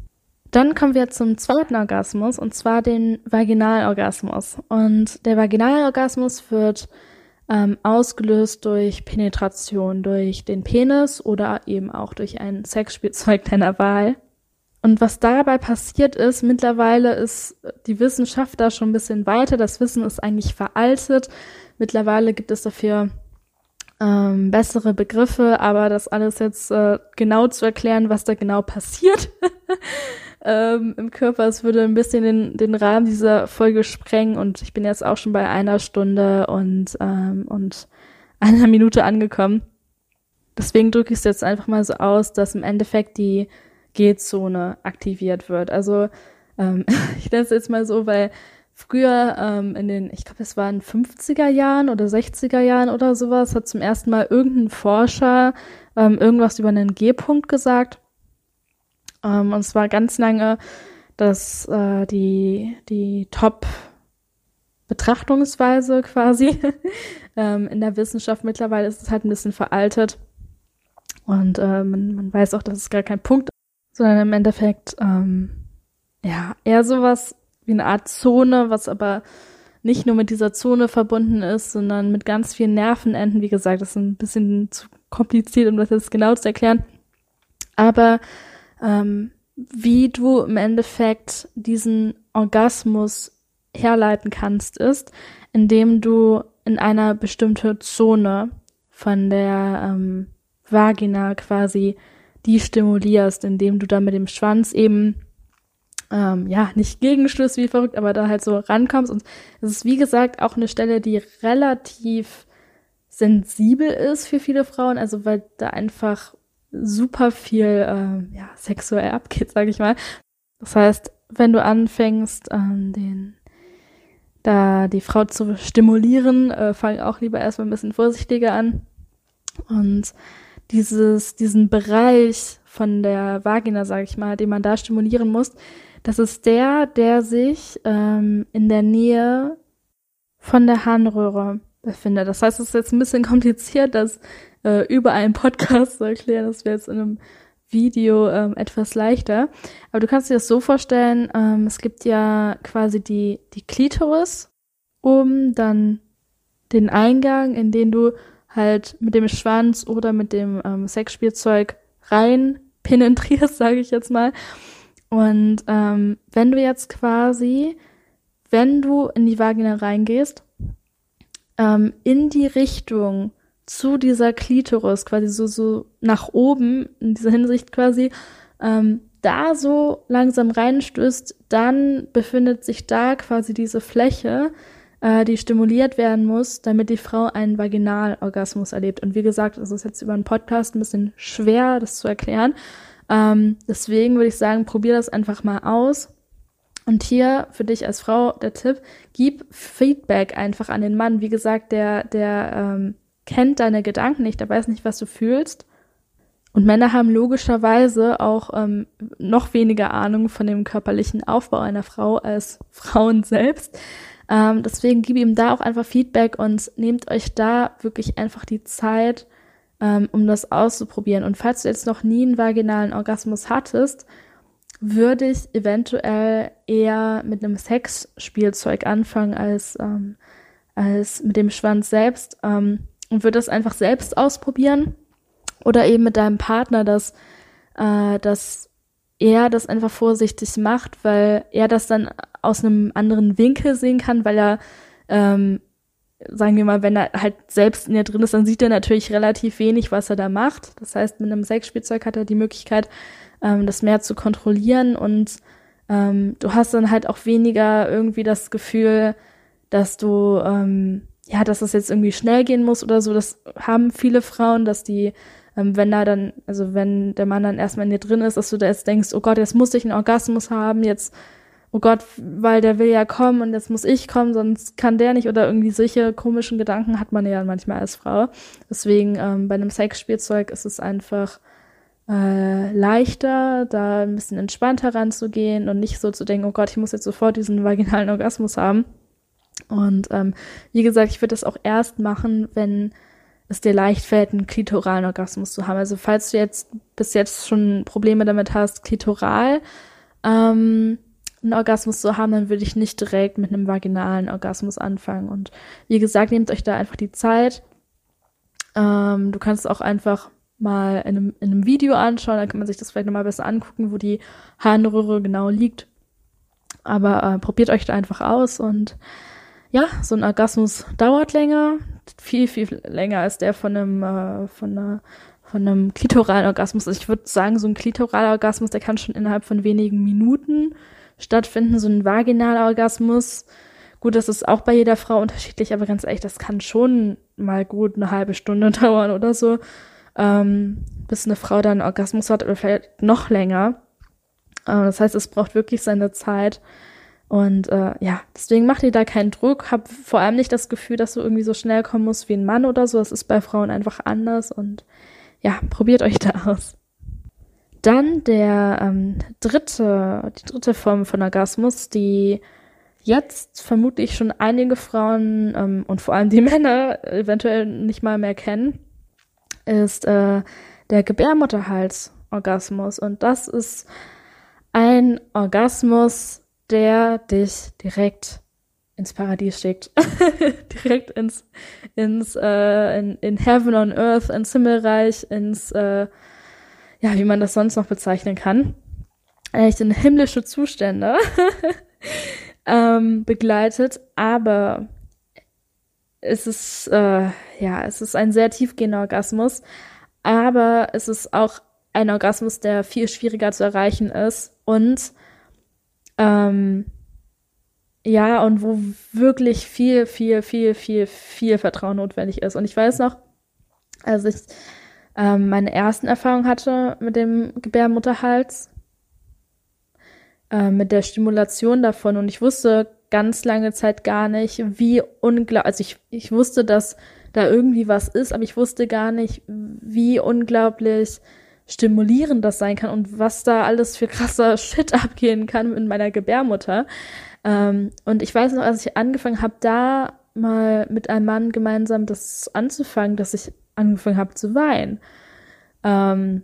Dann kommen wir zum zweiten Orgasmus und zwar den Vaginalorgasmus. Und der Vaginalorgasmus wird ähm, ausgelöst durch Penetration, durch den Penis oder eben auch durch ein Sexspielzeug deiner Wahl. Und was dabei passiert ist, mittlerweile ist die Wissenschaft da schon ein bisschen weiter. Das Wissen ist eigentlich veraltet. Mittlerweile gibt es dafür ähm, bessere Begriffe, aber das alles jetzt äh, genau zu erklären, was da genau passiert, ähm, im Körper. Es würde ein bisschen den, den Rahmen dieser Folge sprengen und ich bin jetzt auch schon bei einer Stunde und, ähm, und einer Minute angekommen. Deswegen drücke ich es jetzt einfach mal so aus, dass im Endeffekt die G-Zone aktiviert wird. Also ähm, ich nenne es jetzt mal so, weil früher ähm, in den, ich glaube, es waren 50er Jahren oder 60er Jahren oder sowas, hat zum ersten Mal irgendein Forscher ähm, irgendwas über einen G-Punkt gesagt. Ähm, und es war ganz lange dass äh, die, die Top Betrachtungsweise quasi ähm, in der Wissenschaft. Mittlerweile ist es halt ein bisschen veraltet. Und äh, man, man weiß auch, dass es gar kein Punkt ist, sondern im Endeffekt ähm, ja eher sowas wie eine Art Zone, was aber nicht nur mit dieser Zone verbunden ist, sondern mit ganz vielen Nervenenden. Wie gesagt, das ist ein bisschen zu kompliziert, um das jetzt genau zu erklären. Aber ähm, wie du im Endeffekt diesen Orgasmus herleiten kannst, ist, indem du in einer bestimmten Zone von der ähm, Vagina quasi die stimulierst, indem du da mit dem Schwanz eben ähm, ja nicht gegenstößt wie verrückt, aber da halt so rankommst. Und es ist wie gesagt auch eine Stelle, die relativ sensibel ist für viele Frauen, also weil da einfach super viel äh, ja, sexuell abgeht, sage ich mal. Das heißt, wenn du anfängst, ähm, den da die Frau zu stimulieren, äh, fang auch lieber erstmal ein bisschen vorsichtiger an. Und dieses, diesen Bereich von der Vagina, sage ich mal, den man da stimulieren muss, das ist der, der sich ähm, in der Nähe von der Harnröhre befindet. Das heißt, es ist jetzt ein bisschen kompliziert, das äh, über einen Podcast zu erklären. Das wäre jetzt in einem Video ähm, etwas leichter. Aber du kannst dir das so vorstellen, ähm, es gibt ja quasi die, die Klitoris, um dann den Eingang, in den du halt mit dem Schwanz oder mit dem ähm, Sexspielzeug rein penetrierst, sage ich jetzt mal. Und ähm, wenn du jetzt quasi, wenn du in die Vagina reingehst, ähm, in die Richtung zu dieser Klitoris, quasi so, so nach oben, in dieser Hinsicht quasi, ähm, da so langsam reinstößt, dann befindet sich da quasi diese Fläche, äh, die stimuliert werden muss, damit die Frau einen Vaginalorgasmus erlebt. Und wie gesagt, es ist jetzt über einen Podcast ein bisschen schwer, das zu erklären. Ähm, deswegen würde ich sagen, probier das einfach mal aus. Und hier für dich als Frau der Tipp, gib Feedback einfach an den Mann. Wie gesagt, der, der ähm, kennt deine Gedanken nicht, der weiß nicht, was du fühlst. Und Männer haben logischerweise auch ähm, noch weniger Ahnung von dem körperlichen Aufbau einer Frau als Frauen selbst. Ähm, deswegen gib ihm da auch einfach Feedback und nehmt euch da wirklich einfach die Zeit, ähm, um das auszuprobieren. Und falls du jetzt noch nie einen vaginalen Orgasmus hattest, würde ich eventuell eher mit einem Sexspielzeug anfangen als, ähm, als mit dem Schwanz selbst ähm, und würde das einfach selbst ausprobieren oder eben mit deinem Partner, dass, äh, dass er das einfach vorsichtig macht, weil er das dann aus einem anderen Winkel sehen kann, weil er, ähm, sagen wir mal, wenn er halt selbst in dir drin ist, dann sieht er natürlich relativ wenig, was er da macht. Das heißt, mit einem Sexspielzeug hat er die Möglichkeit, ähm, das mehr zu kontrollieren und ähm, du hast dann halt auch weniger irgendwie das Gefühl, dass du, ähm, ja, dass das jetzt irgendwie schnell gehen muss oder so. Das haben viele Frauen, dass die ähm, wenn da dann, also wenn der Mann dann erstmal in dir drin ist, dass du da jetzt denkst, oh Gott, jetzt muss ich einen Orgasmus haben, jetzt, oh Gott, weil der will ja kommen und jetzt muss ich kommen, sonst kann der nicht oder irgendwie solche komischen Gedanken hat man ja manchmal als Frau. Deswegen ähm, bei einem Sexspielzeug ist es einfach äh, leichter, da ein bisschen entspannter ranzugehen und nicht so zu denken, oh Gott, ich muss jetzt sofort diesen vaginalen Orgasmus haben. Und ähm, wie gesagt, ich würde das auch erst machen, wenn es dir leicht fällt, einen klitoralen Orgasmus zu haben. Also falls du jetzt bis jetzt schon Probleme damit hast, klitoral ähm, einen Orgasmus zu haben, dann würde ich nicht direkt mit einem vaginalen Orgasmus anfangen. Und wie gesagt, nehmt euch da einfach die Zeit. Ähm, du kannst auch einfach mal in einem, in einem Video anschauen, dann kann man sich das vielleicht nochmal besser angucken, wo die Harnröhre genau liegt. Aber äh, probiert euch da einfach aus und ja, so ein Orgasmus dauert länger, viel, viel länger als der von einem, äh, von einer, von einem klitoralen Orgasmus. Also ich würde sagen, so ein klitoraler Orgasmus, der kann schon innerhalb von wenigen Minuten stattfinden. So ein vaginaler Orgasmus, gut, das ist auch bei jeder Frau unterschiedlich, aber ganz ehrlich, das kann schon mal gut eine halbe Stunde dauern oder so, ähm, bis eine Frau dann Orgasmus hat oder vielleicht noch länger. Äh, das heißt, es braucht wirklich seine Zeit. Und äh, ja, deswegen mach dir da keinen Druck. Hab vor allem nicht das Gefühl, dass du irgendwie so schnell kommen musst wie ein Mann oder so. Das ist bei Frauen einfach anders. Und ja, probiert euch da aus. Dann der ähm, dritte, die dritte Form von Orgasmus, die jetzt vermutlich schon einige Frauen ähm, und vor allem die Männer eventuell nicht mal mehr kennen, ist äh, der Gebärmutterhalsorgasmus. Und das ist ein Orgasmus, der dich direkt ins Paradies schickt. direkt ins, ins, äh, in, in Heaven on Earth, ins Himmelreich, ins, äh, ja, wie man das sonst noch bezeichnen kann. Eigentlich in himmlische Zustände ähm, begleitet, aber es ist, äh, ja, es ist ein sehr tiefgehender Orgasmus, aber es ist auch ein Orgasmus, der viel schwieriger zu erreichen ist und ähm, ja, und wo wirklich viel, viel, viel, viel, viel Vertrauen notwendig ist. Und ich weiß noch, als ich ähm, meine ersten Erfahrungen hatte mit dem Gebärmutterhals, äh, mit der Stimulation davon, und ich wusste ganz lange Zeit gar nicht, wie unglaublich, also ich, ich wusste, dass da irgendwie was ist, aber ich wusste gar nicht, wie unglaublich stimulierend das sein kann und was da alles für krasser Shit abgehen kann in meiner Gebärmutter. Ähm, und ich weiß noch, als ich angefangen habe, da mal mit einem Mann gemeinsam das anzufangen, dass ich angefangen habe zu weinen. Ähm,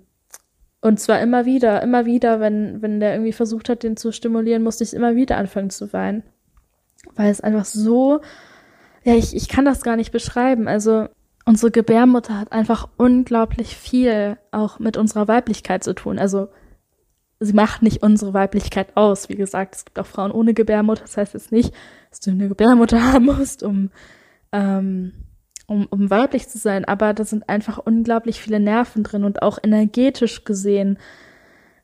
und zwar immer wieder, immer wieder, wenn, wenn der irgendwie versucht hat, den zu stimulieren, musste ich immer wieder anfangen zu weinen. Weil es einfach so, ja, ich, ich kann das gar nicht beschreiben. Also unsere Gebärmutter hat einfach unglaublich viel auch mit unserer Weiblichkeit zu tun. Also sie macht nicht unsere Weiblichkeit aus. Wie gesagt, es gibt auch Frauen ohne Gebärmutter. Das heißt jetzt nicht, dass du eine Gebärmutter haben musst, um, ähm, um, um weiblich zu sein. Aber da sind einfach unglaublich viele Nerven drin und auch energetisch gesehen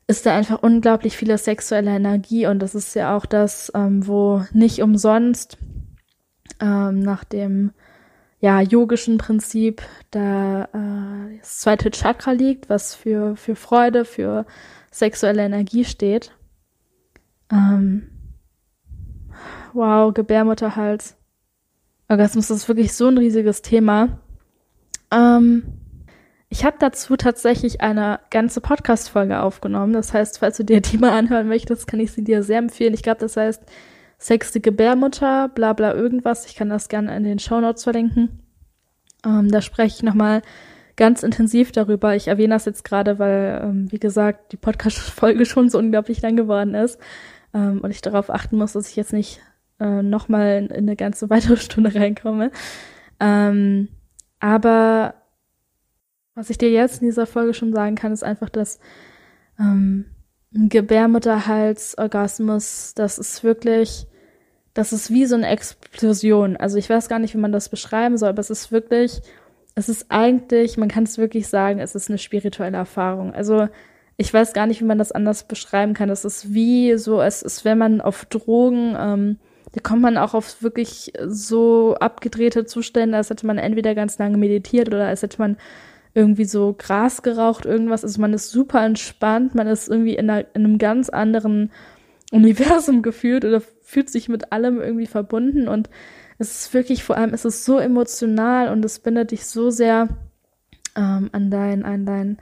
ist da einfach unglaublich viele sexuelle Energie. Und das ist ja auch das, ähm, wo nicht umsonst ähm, nach dem ja, yogischen Prinzip da äh, das zweite Chakra liegt, was für, für Freude, für sexuelle Energie steht. Ähm, wow, Gebärmutterhals. Orgasmus ist wirklich so ein riesiges Thema. Ähm, ich habe dazu tatsächlich eine ganze Podcast-Folge aufgenommen. Das heißt, falls du dir die mal anhören möchtest, kann ich sie dir sehr empfehlen. Ich glaube, das heißt sechste Gebärmutter, bla bla irgendwas. Ich kann das gerne in den Show Notes verlinken. Ähm, da spreche ich nochmal ganz intensiv darüber. Ich erwähne das jetzt gerade, weil, ähm, wie gesagt, die Podcast-Folge schon so unglaublich lang geworden ist ähm, und ich darauf achten muss, dass ich jetzt nicht äh, nochmal in, in eine ganze weitere Stunde reinkomme. Ähm, aber was ich dir jetzt in dieser Folge schon sagen kann, ist einfach, dass ähm, ein Gebärmutterhals-Orgasmus, das ist wirklich, das ist wie so eine Explosion. Also ich weiß gar nicht, wie man das beschreiben soll, aber es ist wirklich, es ist eigentlich, man kann es wirklich sagen, es ist eine spirituelle Erfahrung. Also ich weiß gar nicht, wie man das anders beschreiben kann. Es ist wie so, es ist, wenn man auf Drogen, ähm, da kommt man auch auf wirklich so abgedrehte Zustände, als hätte man entweder ganz lange meditiert oder als hätte man irgendwie so Gras geraucht, irgendwas. Also man ist super entspannt, man ist irgendwie in, einer, in einem ganz anderen Universum gefühlt oder fühlt sich mit allem irgendwie verbunden und es ist wirklich, vor allem, es ist so emotional und es bindet dich so sehr ähm, an dein, an dein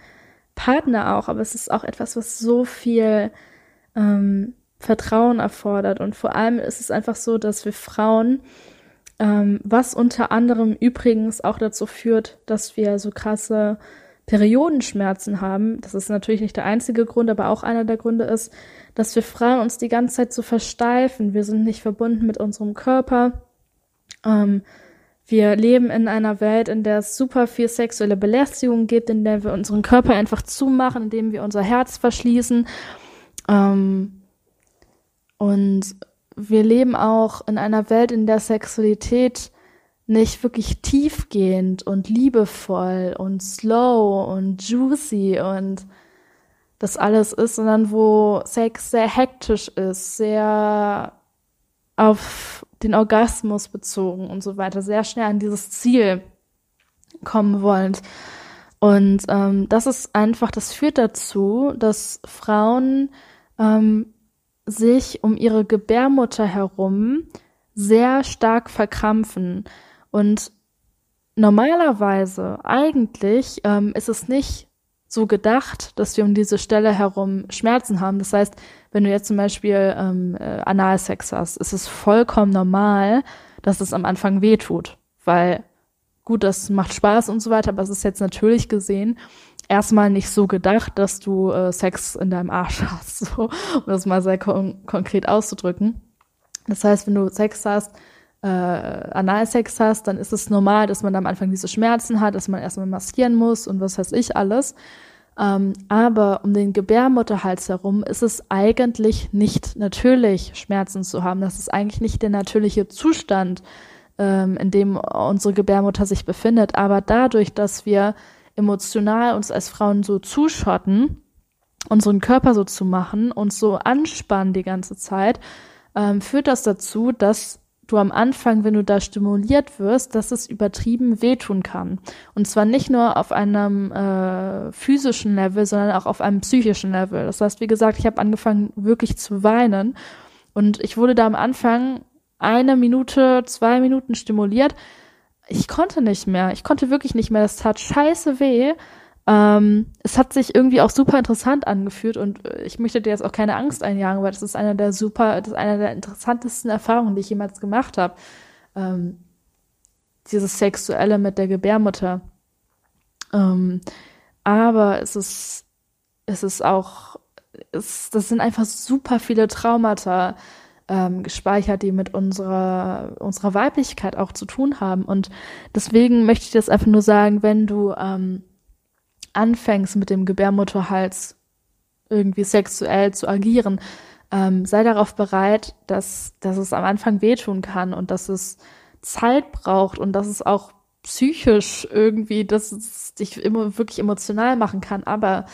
Partner auch, aber es ist auch etwas, was so viel ähm, Vertrauen erfordert. Und vor allem ist es einfach so, dass wir Frauen, ähm, was unter anderem übrigens auch dazu führt, dass wir so krasse Periodenschmerzen haben, das ist natürlich nicht der einzige Grund, aber auch einer der Gründe ist, dass wir Frauen uns die ganze Zeit so versteifen. Wir sind nicht verbunden mit unserem Körper. Ähm, wir leben in einer Welt, in der es super viel sexuelle Belästigung gibt, in der wir unseren Körper einfach zumachen, indem wir unser Herz verschließen. Ähm, und wir leben auch in einer Welt, in der Sexualität nicht wirklich tiefgehend und liebevoll und slow und juicy und das alles ist, sondern wo Sex sehr hektisch ist, sehr auf den Orgasmus bezogen und so weiter, sehr schnell an dieses Ziel kommen wollen. Und ähm, das ist einfach, das führt dazu, dass Frauen ähm, sich um ihre Gebärmutter herum sehr stark verkrampfen. Und normalerweise, eigentlich, ähm, ist es nicht so gedacht, dass wir um diese Stelle herum Schmerzen haben. Das heißt, wenn du jetzt zum Beispiel ähm, äh, Analsex hast, ist es vollkommen normal, dass es am Anfang weh tut. Weil, gut, das macht Spaß und so weiter, aber es ist jetzt natürlich gesehen erstmal nicht so gedacht, dass du äh, Sex in deinem Arsch hast, so, um das mal sehr kon konkret auszudrücken. Das heißt, wenn du Sex hast, äh, Analsex hast, dann ist es normal, dass man am Anfang diese Schmerzen hat, dass man erstmal maskieren muss und was weiß ich alles. Ähm, aber um den Gebärmutterhals herum ist es eigentlich nicht natürlich, Schmerzen zu haben. Das ist eigentlich nicht der natürliche Zustand, ähm, in dem unsere Gebärmutter sich befindet. Aber dadurch, dass wir emotional uns als Frauen so zuschotten, unseren Körper so zu machen und so anspannen die ganze Zeit, ähm, führt das dazu, dass du am Anfang, wenn du da stimuliert wirst, dass es übertrieben wehtun kann. Und zwar nicht nur auf einem äh, physischen Level, sondern auch auf einem psychischen Level. Das heißt, wie gesagt, ich habe angefangen wirklich zu weinen und ich wurde da am Anfang eine Minute, zwei Minuten stimuliert. Ich konnte nicht mehr. Ich konnte wirklich nicht mehr. Das tat scheiße weh. Ähm, es hat sich irgendwie auch super interessant angefühlt und äh, ich möchte dir jetzt auch keine Angst einjagen, weil das ist einer der super, das ist einer der interessantesten Erfahrungen, die ich jemals gemacht habe. Ähm, dieses Sexuelle mit der Gebärmutter. Ähm, aber es ist, es ist auch, es, das sind einfach super viele Traumata ähm, gespeichert, die mit unserer, unserer Weiblichkeit auch zu tun haben. Und deswegen möchte ich das einfach nur sagen, wenn du ähm, anfängst mit dem Gebärmutterhals irgendwie sexuell zu agieren, ähm, sei darauf bereit, dass, dass es am Anfang wehtun kann und dass es Zeit braucht und dass es auch psychisch irgendwie, dass es dich immer wirklich emotional machen kann, aber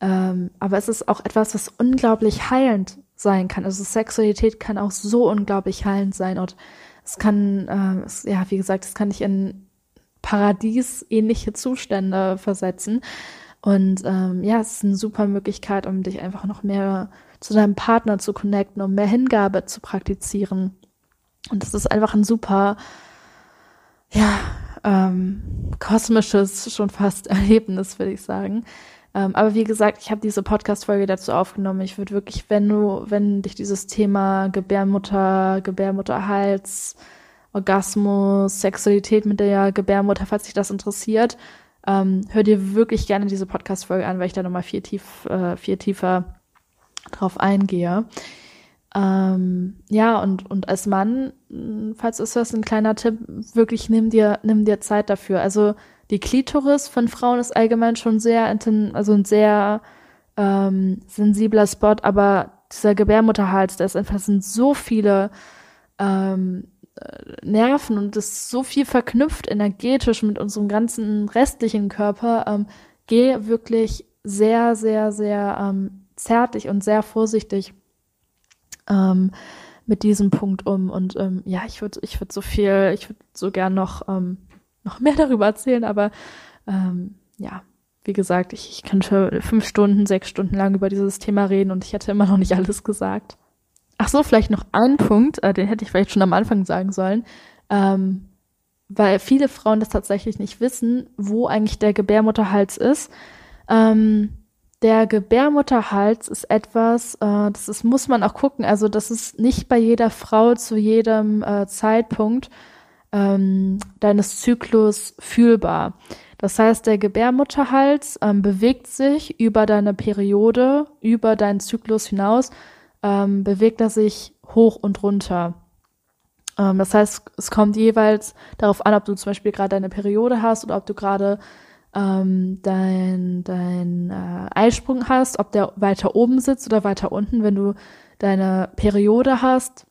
ähm, aber es ist auch etwas, was unglaublich heilend sein kann. Also Sexualität kann auch so unglaublich heilend sein und es kann, äh, es, ja, wie gesagt, es kann dich in Paradies-ähnliche Zustände versetzen. Und ähm, ja, es ist eine super Möglichkeit, um dich einfach noch mehr zu deinem Partner zu connecten, um mehr Hingabe zu praktizieren. Und das ist einfach ein super, ja, ähm, kosmisches, schon fast Erlebnis, würde ich sagen. Ähm, aber wie gesagt, ich habe diese Podcast-Folge dazu aufgenommen. Ich würde wirklich, wenn du, wenn dich dieses Thema Gebärmutter, Gebärmutterhals, Orgasmus, Sexualität mit der Gebärmutter, falls dich das interessiert, ähm, hör dir wirklich gerne diese Podcast-Folge an, weil ich da nochmal viel, tief, äh, viel tiefer drauf eingehe. Ähm, ja, und, und als Mann, falls ist das ein kleiner Tipp, wirklich nimm dir, nimm dir Zeit dafür. Also die Klitoris von Frauen ist allgemein schon sehr, also ein sehr ähm, sensibler Spot, aber dieser Gebärmutterhals, da ist einfach sind so viele ähm, Nerven und ist so viel verknüpft energetisch mit unserem ganzen restlichen Körper. Ähm, geh wirklich sehr, sehr, sehr ähm, zärtlich und sehr vorsichtig ähm, mit diesem Punkt um. Und ähm, ja, ich würde ich würde so viel, ich würde so gern noch, ähm, noch mehr darüber erzählen, aber ähm, ja, wie gesagt, ich, ich könnte fünf Stunden, sechs Stunden lang über dieses Thema reden und ich hätte immer noch nicht alles gesagt. Ach so, vielleicht noch ein Punkt, äh, den hätte ich vielleicht schon am Anfang sagen sollen, ähm, weil viele Frauen das tatsächlich nicht wissen, wo eigentlich der Gebärmutterhals ist. Ähm, der Gebärmutterhals ist etwas, äh, das ist, muss man auch gucken, also das ist nicht bei jeder Frau zu jedem äh, Zeitpunkt ähm, deines Zyklus fühlbar. Das heißt, der Gebärmutterhals ähm, bewegt sich über deine Periode, über deinen Zyklus hinaus, ähm, bewegt er sich hoch und runter. Ähm, das heißt, es kommt jeweils darauf an, ob du zum Beispiel gerade deine Periode hast oder ob du gerade ähm, dein, dein äh, Eisprung hast, ob der weiter oben sitzt oder weiter unten. Wenn du deine Periode hast,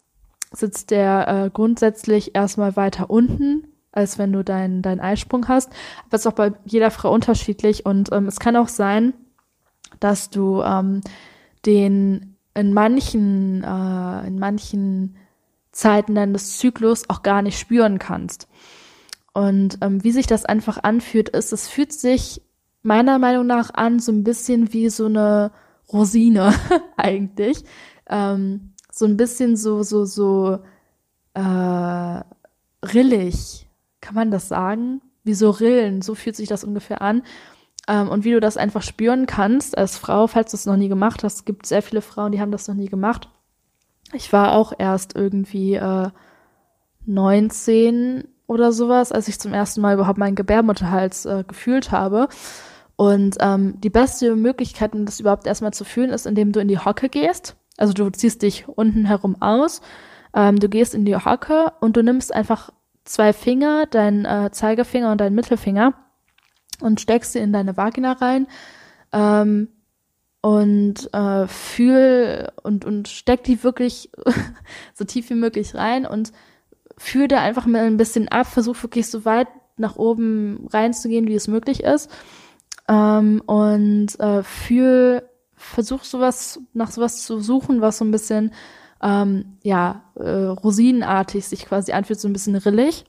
sitzt der äh, grundsätzlich erstmal weiter unten, als wenn du deinen dein Eisprung hast. Aber ist auch bei jeder Frau unterschiedlich und ähm, es kann auch sein, dass du ähm, den in manchen, äh, in manchen Zeiten deines Zyklus auch gar nicht spüren kannst. Und ähm, wie sich das einfach anfühlt, ist, es fühlt sich meiner Meinung nach an so ein bisschen wie so eine Rosine eigentlich. Ähm, so ein bisschen so, so, so äh, rillig, kann man das sagen? Wie so Rillen, so fühlt sich das ungefähr an. Ähm, und wie du das einfach spüren kannst als Frau, falls du es noch nie gemacht hast, gibt sehr viele Frauen, die haben das noch nie gemacht. Ich war auch erst irgendwie äh, 19 oder sowas, als ich zum ersten Mal überhaupt meinen Gebärmutterhals äh, gefühlt habe. Und ähm, die beste Möglichkeit, um das überhaupt erstmal zu fühlen, ist, indem du in die Hocke gehst. Also du ziehst dich unten herum aus, ähm, du gehst in die Hocke und du nimmst einfach zwei Finger, deinen äh, Zeigefinger und deinen Mittelfinger und steckst sie in deine Vagina rein ähm, und äh, fühl und, und steck die wirklich so tief wie möglich rein und führ da einfach mal ein bisschen ab, versuch wirklich so weit nach oben reinzugehen, wie es möglich ist. Ähm, und äh, fühl, versuch sowas, nach sowas zu suchen, was so ein bisschen, ähm, ja, äh, rosinenartig sich quasi anfühlt, so ein bisschen rillig.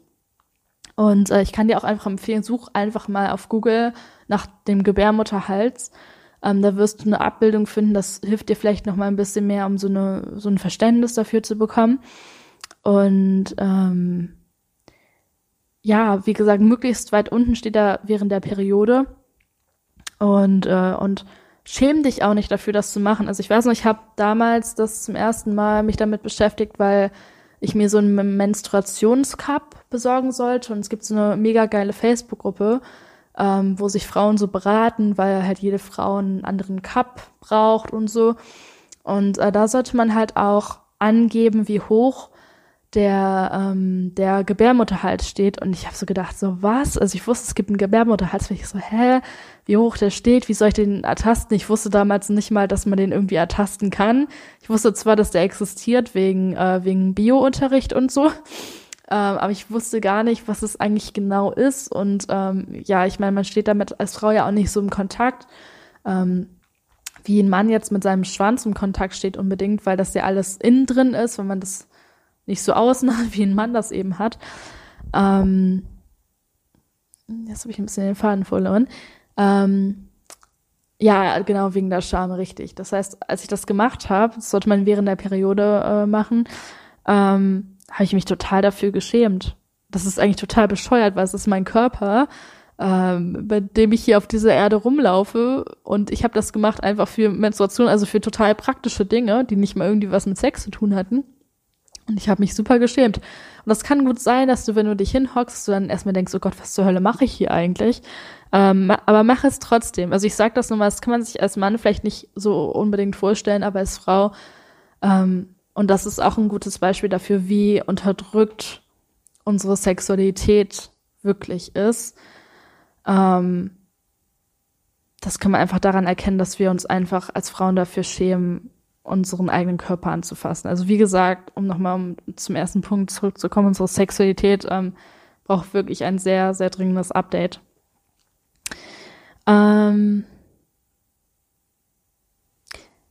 Und äh, ich kann dir auch einfach empfehlen, such einfach mal auf Google nach dem Gebärmutterhals. Ähm, da wirst du eine Abbildung finden, das hilft dir vielleicht noch mal ein bisschen mehr, um so, eine, so ein Verständnis dafür zu bekommen. Und ähm, ja, wie gesagt, möglichst weit unten steht er während der Periode. Und, äh, und schäm dich auch nicht dafür, das zu machen. Also ich weiß noch, ich habe damals das zum ersten Mal mich damit beschäftigt, weil ich mir so einen Menstruationscup besorgen sollte. Und es gibt so eine mega geile Facebook-Gruppe, ähm, wo sich Frauen so beraten, weil halt jede Frau einen anderen Cup braucht und so. Und äh, da sollte man halt auch angeben, wie hoch der, ähm, der Gebärmutterhals steht und ich habe so gedacht, so was? Also ich wusste, es gibt einen Gebärmutterhals, und ich so, hä, wie hoch der steht, wie soll ich den ertasten? Ich wusste damals nicht mal, dass man den irgendwie ertasten kann. Ich wusste zwar, dass der existiert wegen, äh, wegen Biounterricht und so, ähm, aber ich wusste gar nicht, was es eigentlich genau ist. Und ähm, ja, ich meine, man steht damit als Frau ja auch nicht so im Kontakt. Ähm, wie ein Mann jetzt mit seinem Schwanz im Kontakt steht unbedingt, weil das ja alles innen drin ist, wenn man das nicht so außen, wie ein Mann das eben hat. Ähm, jetzt habe ich ein bisschen den Faden verloren. Ähm, ja, genau, wegen der Scham, richtig. Das heißt, als ich das gemacht habe, das sollte man während der Periode äh, machen, ähm, habe ich mich total dafür geschämt. Das ist eigentlich total bescheuert, weil es ist mein Körper, ähm, bei dem ich hier auf dieser Erde rumlaufe und ich habe das gemacht einfach für Menstruation, also für total praktische Dinge, die nicht mal irgendwie was mit Sex zu tun hatten. Und ich habe mich super geschämt. Und das kann gut sein, dass du, wenn du dich hinhockst, du dann erstmal denkst, oh Gott, was zur Hölle mache ich hier eigentlich? Ähm, aber mach es trotzdem. Also ich sage das nochmal, das kann man sich als Mann vielleicht nicht so unbedingt vorstellen, aber als Frau, ähm, und das ist auch ein gutes Beispiel dafür, wie unterdrückt unsere Sexualität wirklich ist. Ähm, das kann man einfach daran erkennen, dass wir uns einfach als Frauen dafür schämen, unseren eigenen Körper anzufassen. Also wie gesagt, um nochmal um zum ersten Punkt zurückzukommen, unsere Sexualität ähm, braucht wirklich ein sehr, sehr dringendes Update. Ähm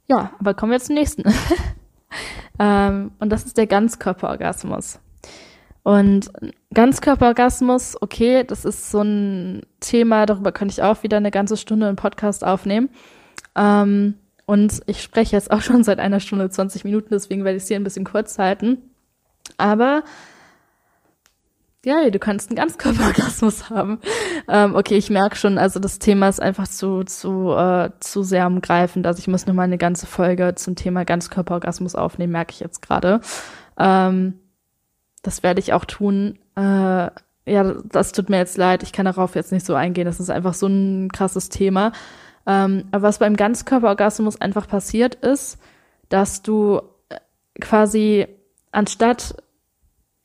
ja, aber kommen wir zum nächsten. ähm, und das ist der Ganzkörperorgasmus. Und Ganzkörperorgasmus, okay, das ist so ein Thema, darüber könnte ich auch wieder eine ganze Stunde einen Podcast aufnehmen. Ähm, und ich spreche jetzt auch schon seit einer Stunde 20 Minuten, deswegen werde ich es hier ein bisschen kurz halten. Aber ja, du kannst einen Ganzkörperorgasmus haben. Ähm, okay, ich merke schon, also das Thema ist einfach zu, zu, äh, zu sehr umgreifend. Also ich muss nochmal eine ganze Folge zum Thema Ganzkörperorgasmus aufnehmen, merke ich jetzt gerade. Ähm, das werde ich auch tun. Äh, ja, das tut mir jetzt leid. Ich kann darauf jetzt nicht so eingehen. Das ist einfach so ein krasses Thema. Ähm, aber was beim Ganzkörperorgasmus einfach passiert ist, dass du äh, quasi anstatt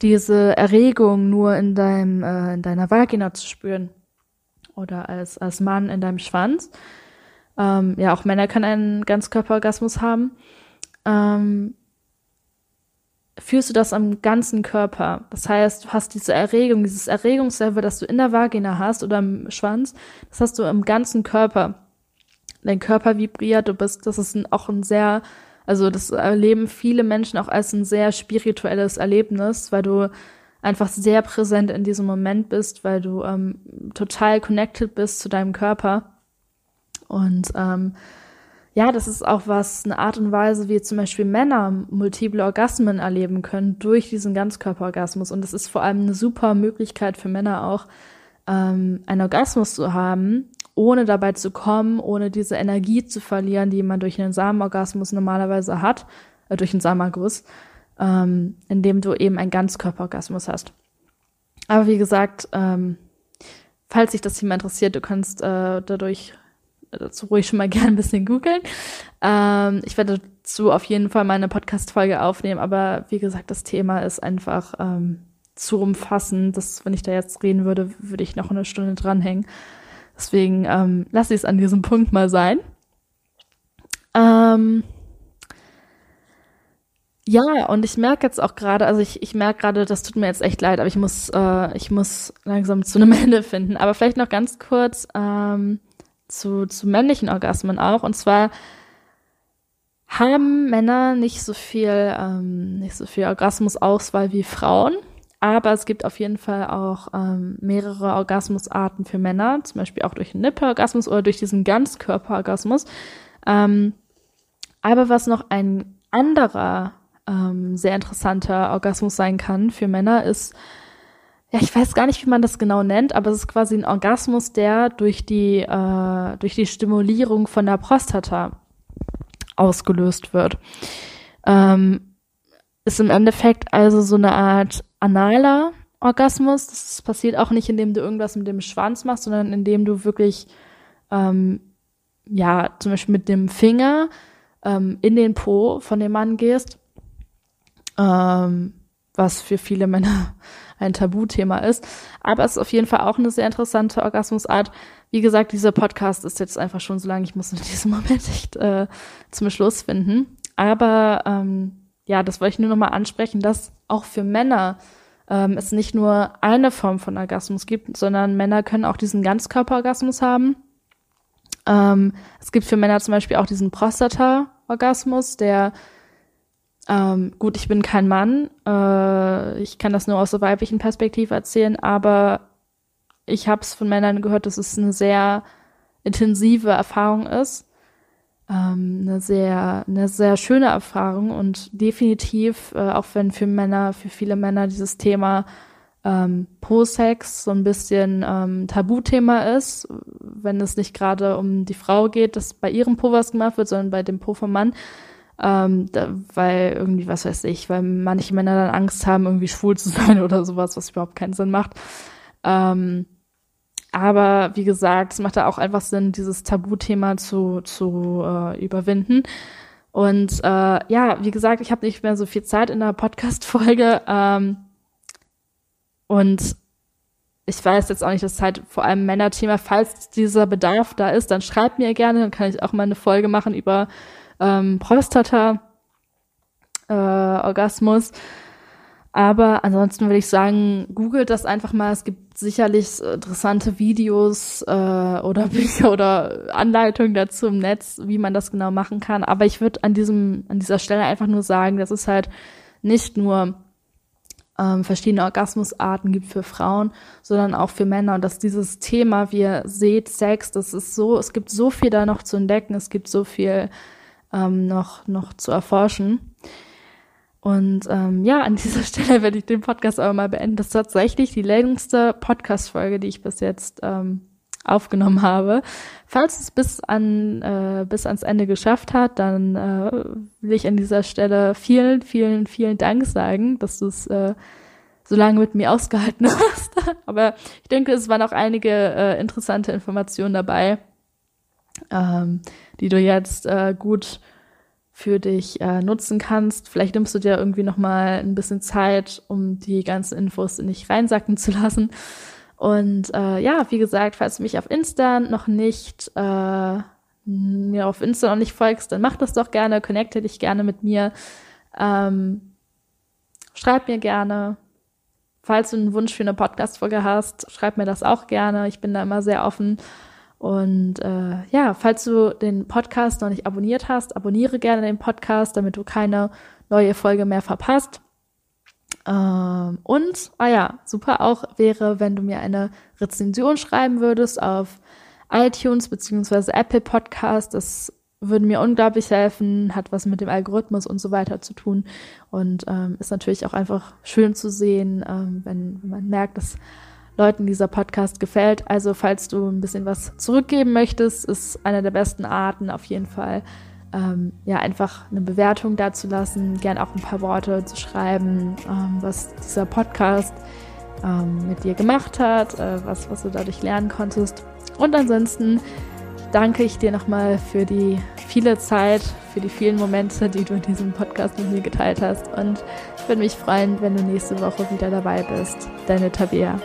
diese Erregung nur in deinem äh, in deiner Vagina zu spüren oder als als Mann in deinem Schwanz, ähm, ja auch Männer können einen Ganzkörperorgasmus haben, ähm, fühlst du das am ganzen Körper. Das heißt, du hast diese Erregung, dieses Erregungslevel, das du in der Vagina hast oder im Schwanz, das hast du im ganzen Körper. Dein Körper vibriert, du bist, das ist ein, auch ein sehr, also das erleben viele Menschen auch als ein sehr spirituelles Erlebnis, weil du einfach sehr präsent in diesem Moment bist, weil du ähm, total connected bist zu deinem Körper. Und ähm, ja, das ist auch was, eine Art und Weise, wie zum Beispiel Männer multiple Orgasmen erleben können durch diesen Ganzkörperorgasmus. Und das ist vor allem eine super Möglichkeit für Männer auch, ähm, einen Orgasmus zu haben, ohne dabei zu kommen, ohne diese Energie zu verlieren, die man durch einen Samenorgasmus normalerweise hat, äh, durch einen Samenerguss, ähm, indem du eben einen Ganzkörperorgasmus hast. Aber wie gesagt, ähm, falls sich das Thema interessiert, du kannst äh, dadurch dazu ruhig schon mal gerne ein bisschen googeln. Ähm, ich werde dazu auf jeden Fall meine Podcast-Folge aufnehmen, aber wie gesagt, das Thema ist einfach ähm, zu umfassend, dass wenn ich da jetzt reden würde, würde ich noch eine Stunde dranhängen. Deswegen ähm, lasse ich es an diesem Punkt mal sein. Ähm, ja, und ich merke jetzt auch gerade, also ich, ich merke gerade, das tut mir jetzt echt leid, aber ich muss, äh, ich muss langsam zu einem Ende finden. Aber vielleicht noch ganz kurz ähm, zu, zu männlichen Orgasmen auch. Und zwar haben Männer nicht so viel, ähm, nicht so viel Orgasmusauswahl wie Frauen. Aber es gibt auf jeden Fall auch ähm, mehrere Orgasmusarten für Männer, zum Beispiel auch durch einen Nippelorgasmus oder durch diesen Ganzkörperorgasmus. Ähm, aber was noch ein anderer ähm, sehr interessanter Orgasmus sein kann für Männer, ist, ja, ich weiß gar nicht, wie man das genau nennt, aber es ist quasi ein Orgasmus, der durch die, äh, durch die Stimulierung von der Prostata ausgelöst wird. Ähm, ist im Endeffekt also so eine Art analer Orgasmus. Das passiert auch nicht, indem du irgendwas mit dem Schwanz machst, sondern indem du wirklich, ähm, ja, zum Beispiel mit dem Finger ähm, in den Po von dem Mann gehst, ähm, was für viele Männer ein Tabuthema ist. Aber es ist auf jeden Fall auch eine sehr interessante Orgasmusart. Wie gesagt, dieser Podcast ist jetzt einfach schon so lang, ich muss in diesem Moment echt äh, zum Schluss finden. Aber ähm, ja, das wollte ich nur nochmal ansprechen, dass auch für Männer ähm, es nicht nur eine Form von Orgasmus gibt, sondern Männer können auch diesen Ganzkörperorgasmus haben. Ähm, es gibt für Männer zum Beispiel auch diesen Prostata-Orgasmus, der Ähm, gut, ich bin kein Mann. Äh, ich kann das nur aus der weiblichen Perspektive erzählen, aber ich habe es von Männern gehört, dass es eine sehr intensive Erfahrung ist. Ähm, eine sehr, eine sehr schöne Erfahrung und definitiv, äh, auch wenn für Männer, für viele Männer dieses Thema ähm, Pro-Sex so ein bisschen ähm, Tabuthema ist, wenn es nicht gerade um die Frau geht, dass bei ihrem Po was gemacht wird, sondern bei dem Po vom Mann. Ähm, da, weil irgendwie, was weiß ich, weil manche Männer dann Angst haben, irgendwie schwul zu sein oder sowas, was überhaupt keinen Sinn macht. Ähm, aber wie gesagt, es macht da auch einfach Sinn, dieses Tabuthema zu, zu äh, überwinden. Und äh, ja, wie gesagt, ich habe nicht mehr so viel Zeit in der Podcast-Folge. Ähm, und ich weiß jetzt auch nicht, das ist halt vor allem Männerthema. Falls dieser Bedarf da ist, dann schreibt mir gerne, dann kann ich auch mal eine Folge machen über ähm, Prostata, äh, Orgasmus. Aber ansonsten würde ich sagen, googelt das einfach mal. Es gibt sicherlich interessante Videos äh, oder Bücher oder Anleitungen dazu im Netz, wie man das genau machen kann. Aber ich würde an diesem, an dieser Stelle einfach nur sagen, dass es halt nicht nur ähm, verschiedene Orgasmusarten gibt für Frauen, sondern auch für Männer. Und dass dieses Thema, wie ihr seht, Sex, das ist so, es gibt so viel da noch zu entdecken, es gibt so viel ähm, noch, noch zu erforschen. Und ähm, ja, an dieser Stelle werde ich den Podcast aber mal beenden. Das ist tatsächlich die längste Podcast-Folge, die ich bis jetzt ähm, aufgenommen habe. Falls es bis an äh, bis ans Ende geschafft hat, dann äh, will ich an dieser Stelle vielen, vielen, vielen Dank sagen, dass du es äh, so lange mit mir ausgehalten hast. Aber ich denke, es waren auch einige äh, interessante Informationen dabei, ähm, die du jetzt äh, gut für dich äh, nutzen kannst. Vielleicht nimmst du dir irgendwie noch mal ein bisschen Zeit, um die ganzen Infos nicht reinsacken zu lassen. Und äh, ja, wie gesagt, falls du mich auf Insta noch nicht äh, mir auf Insta noch nicht folgst, dann mach das doch gerne, connecte dich gerne mit mir. Ähm, schreib mir gerne. Falls du einen Wunsch für eine Podcast-Folge hast, schreib mir das auch gerne. Ich bin da immer sehr offen. Und äh, ja, falls du den Podcast noch nicht abonniert hast, abonniere gerne den Podcast, damit du keine neue Folge mehr verpasst. Ähm, und, ah ja, super auch wäre, wenn du mir eine Rezension schreiben würdest auf iTunes beziehungsweise Apple Podcast. Das würde mir unglaublich helfen, hat was mit dem Algorithmus und so weiter zu tun und ähm, ist natürlich auch einfach schön zu sehen, ähm, wenn, wenn man merkt, dass Leuten dieser Podcast gefällt. Also falls du ein bisschen was zurückgeben möchtest, ist eine der besten Arten auf jeden Fall, ähm, ja, einfach eine Bewertung dazulassen, gern auch ein paar Worte zu schreiben, ähm, was dieser Podcast ähm, mit dir gemacht hat, äh, was, was du dadurch lernen konntest. Und ansonsten danke ich dir nochmal für die viele Zeit, für die vielen Momente, die du in diesem Podcast mit mir geteilt hast. Und ich würde mich freuen, wenn du nächste Woche wieder dabei bist. Deine Tabea.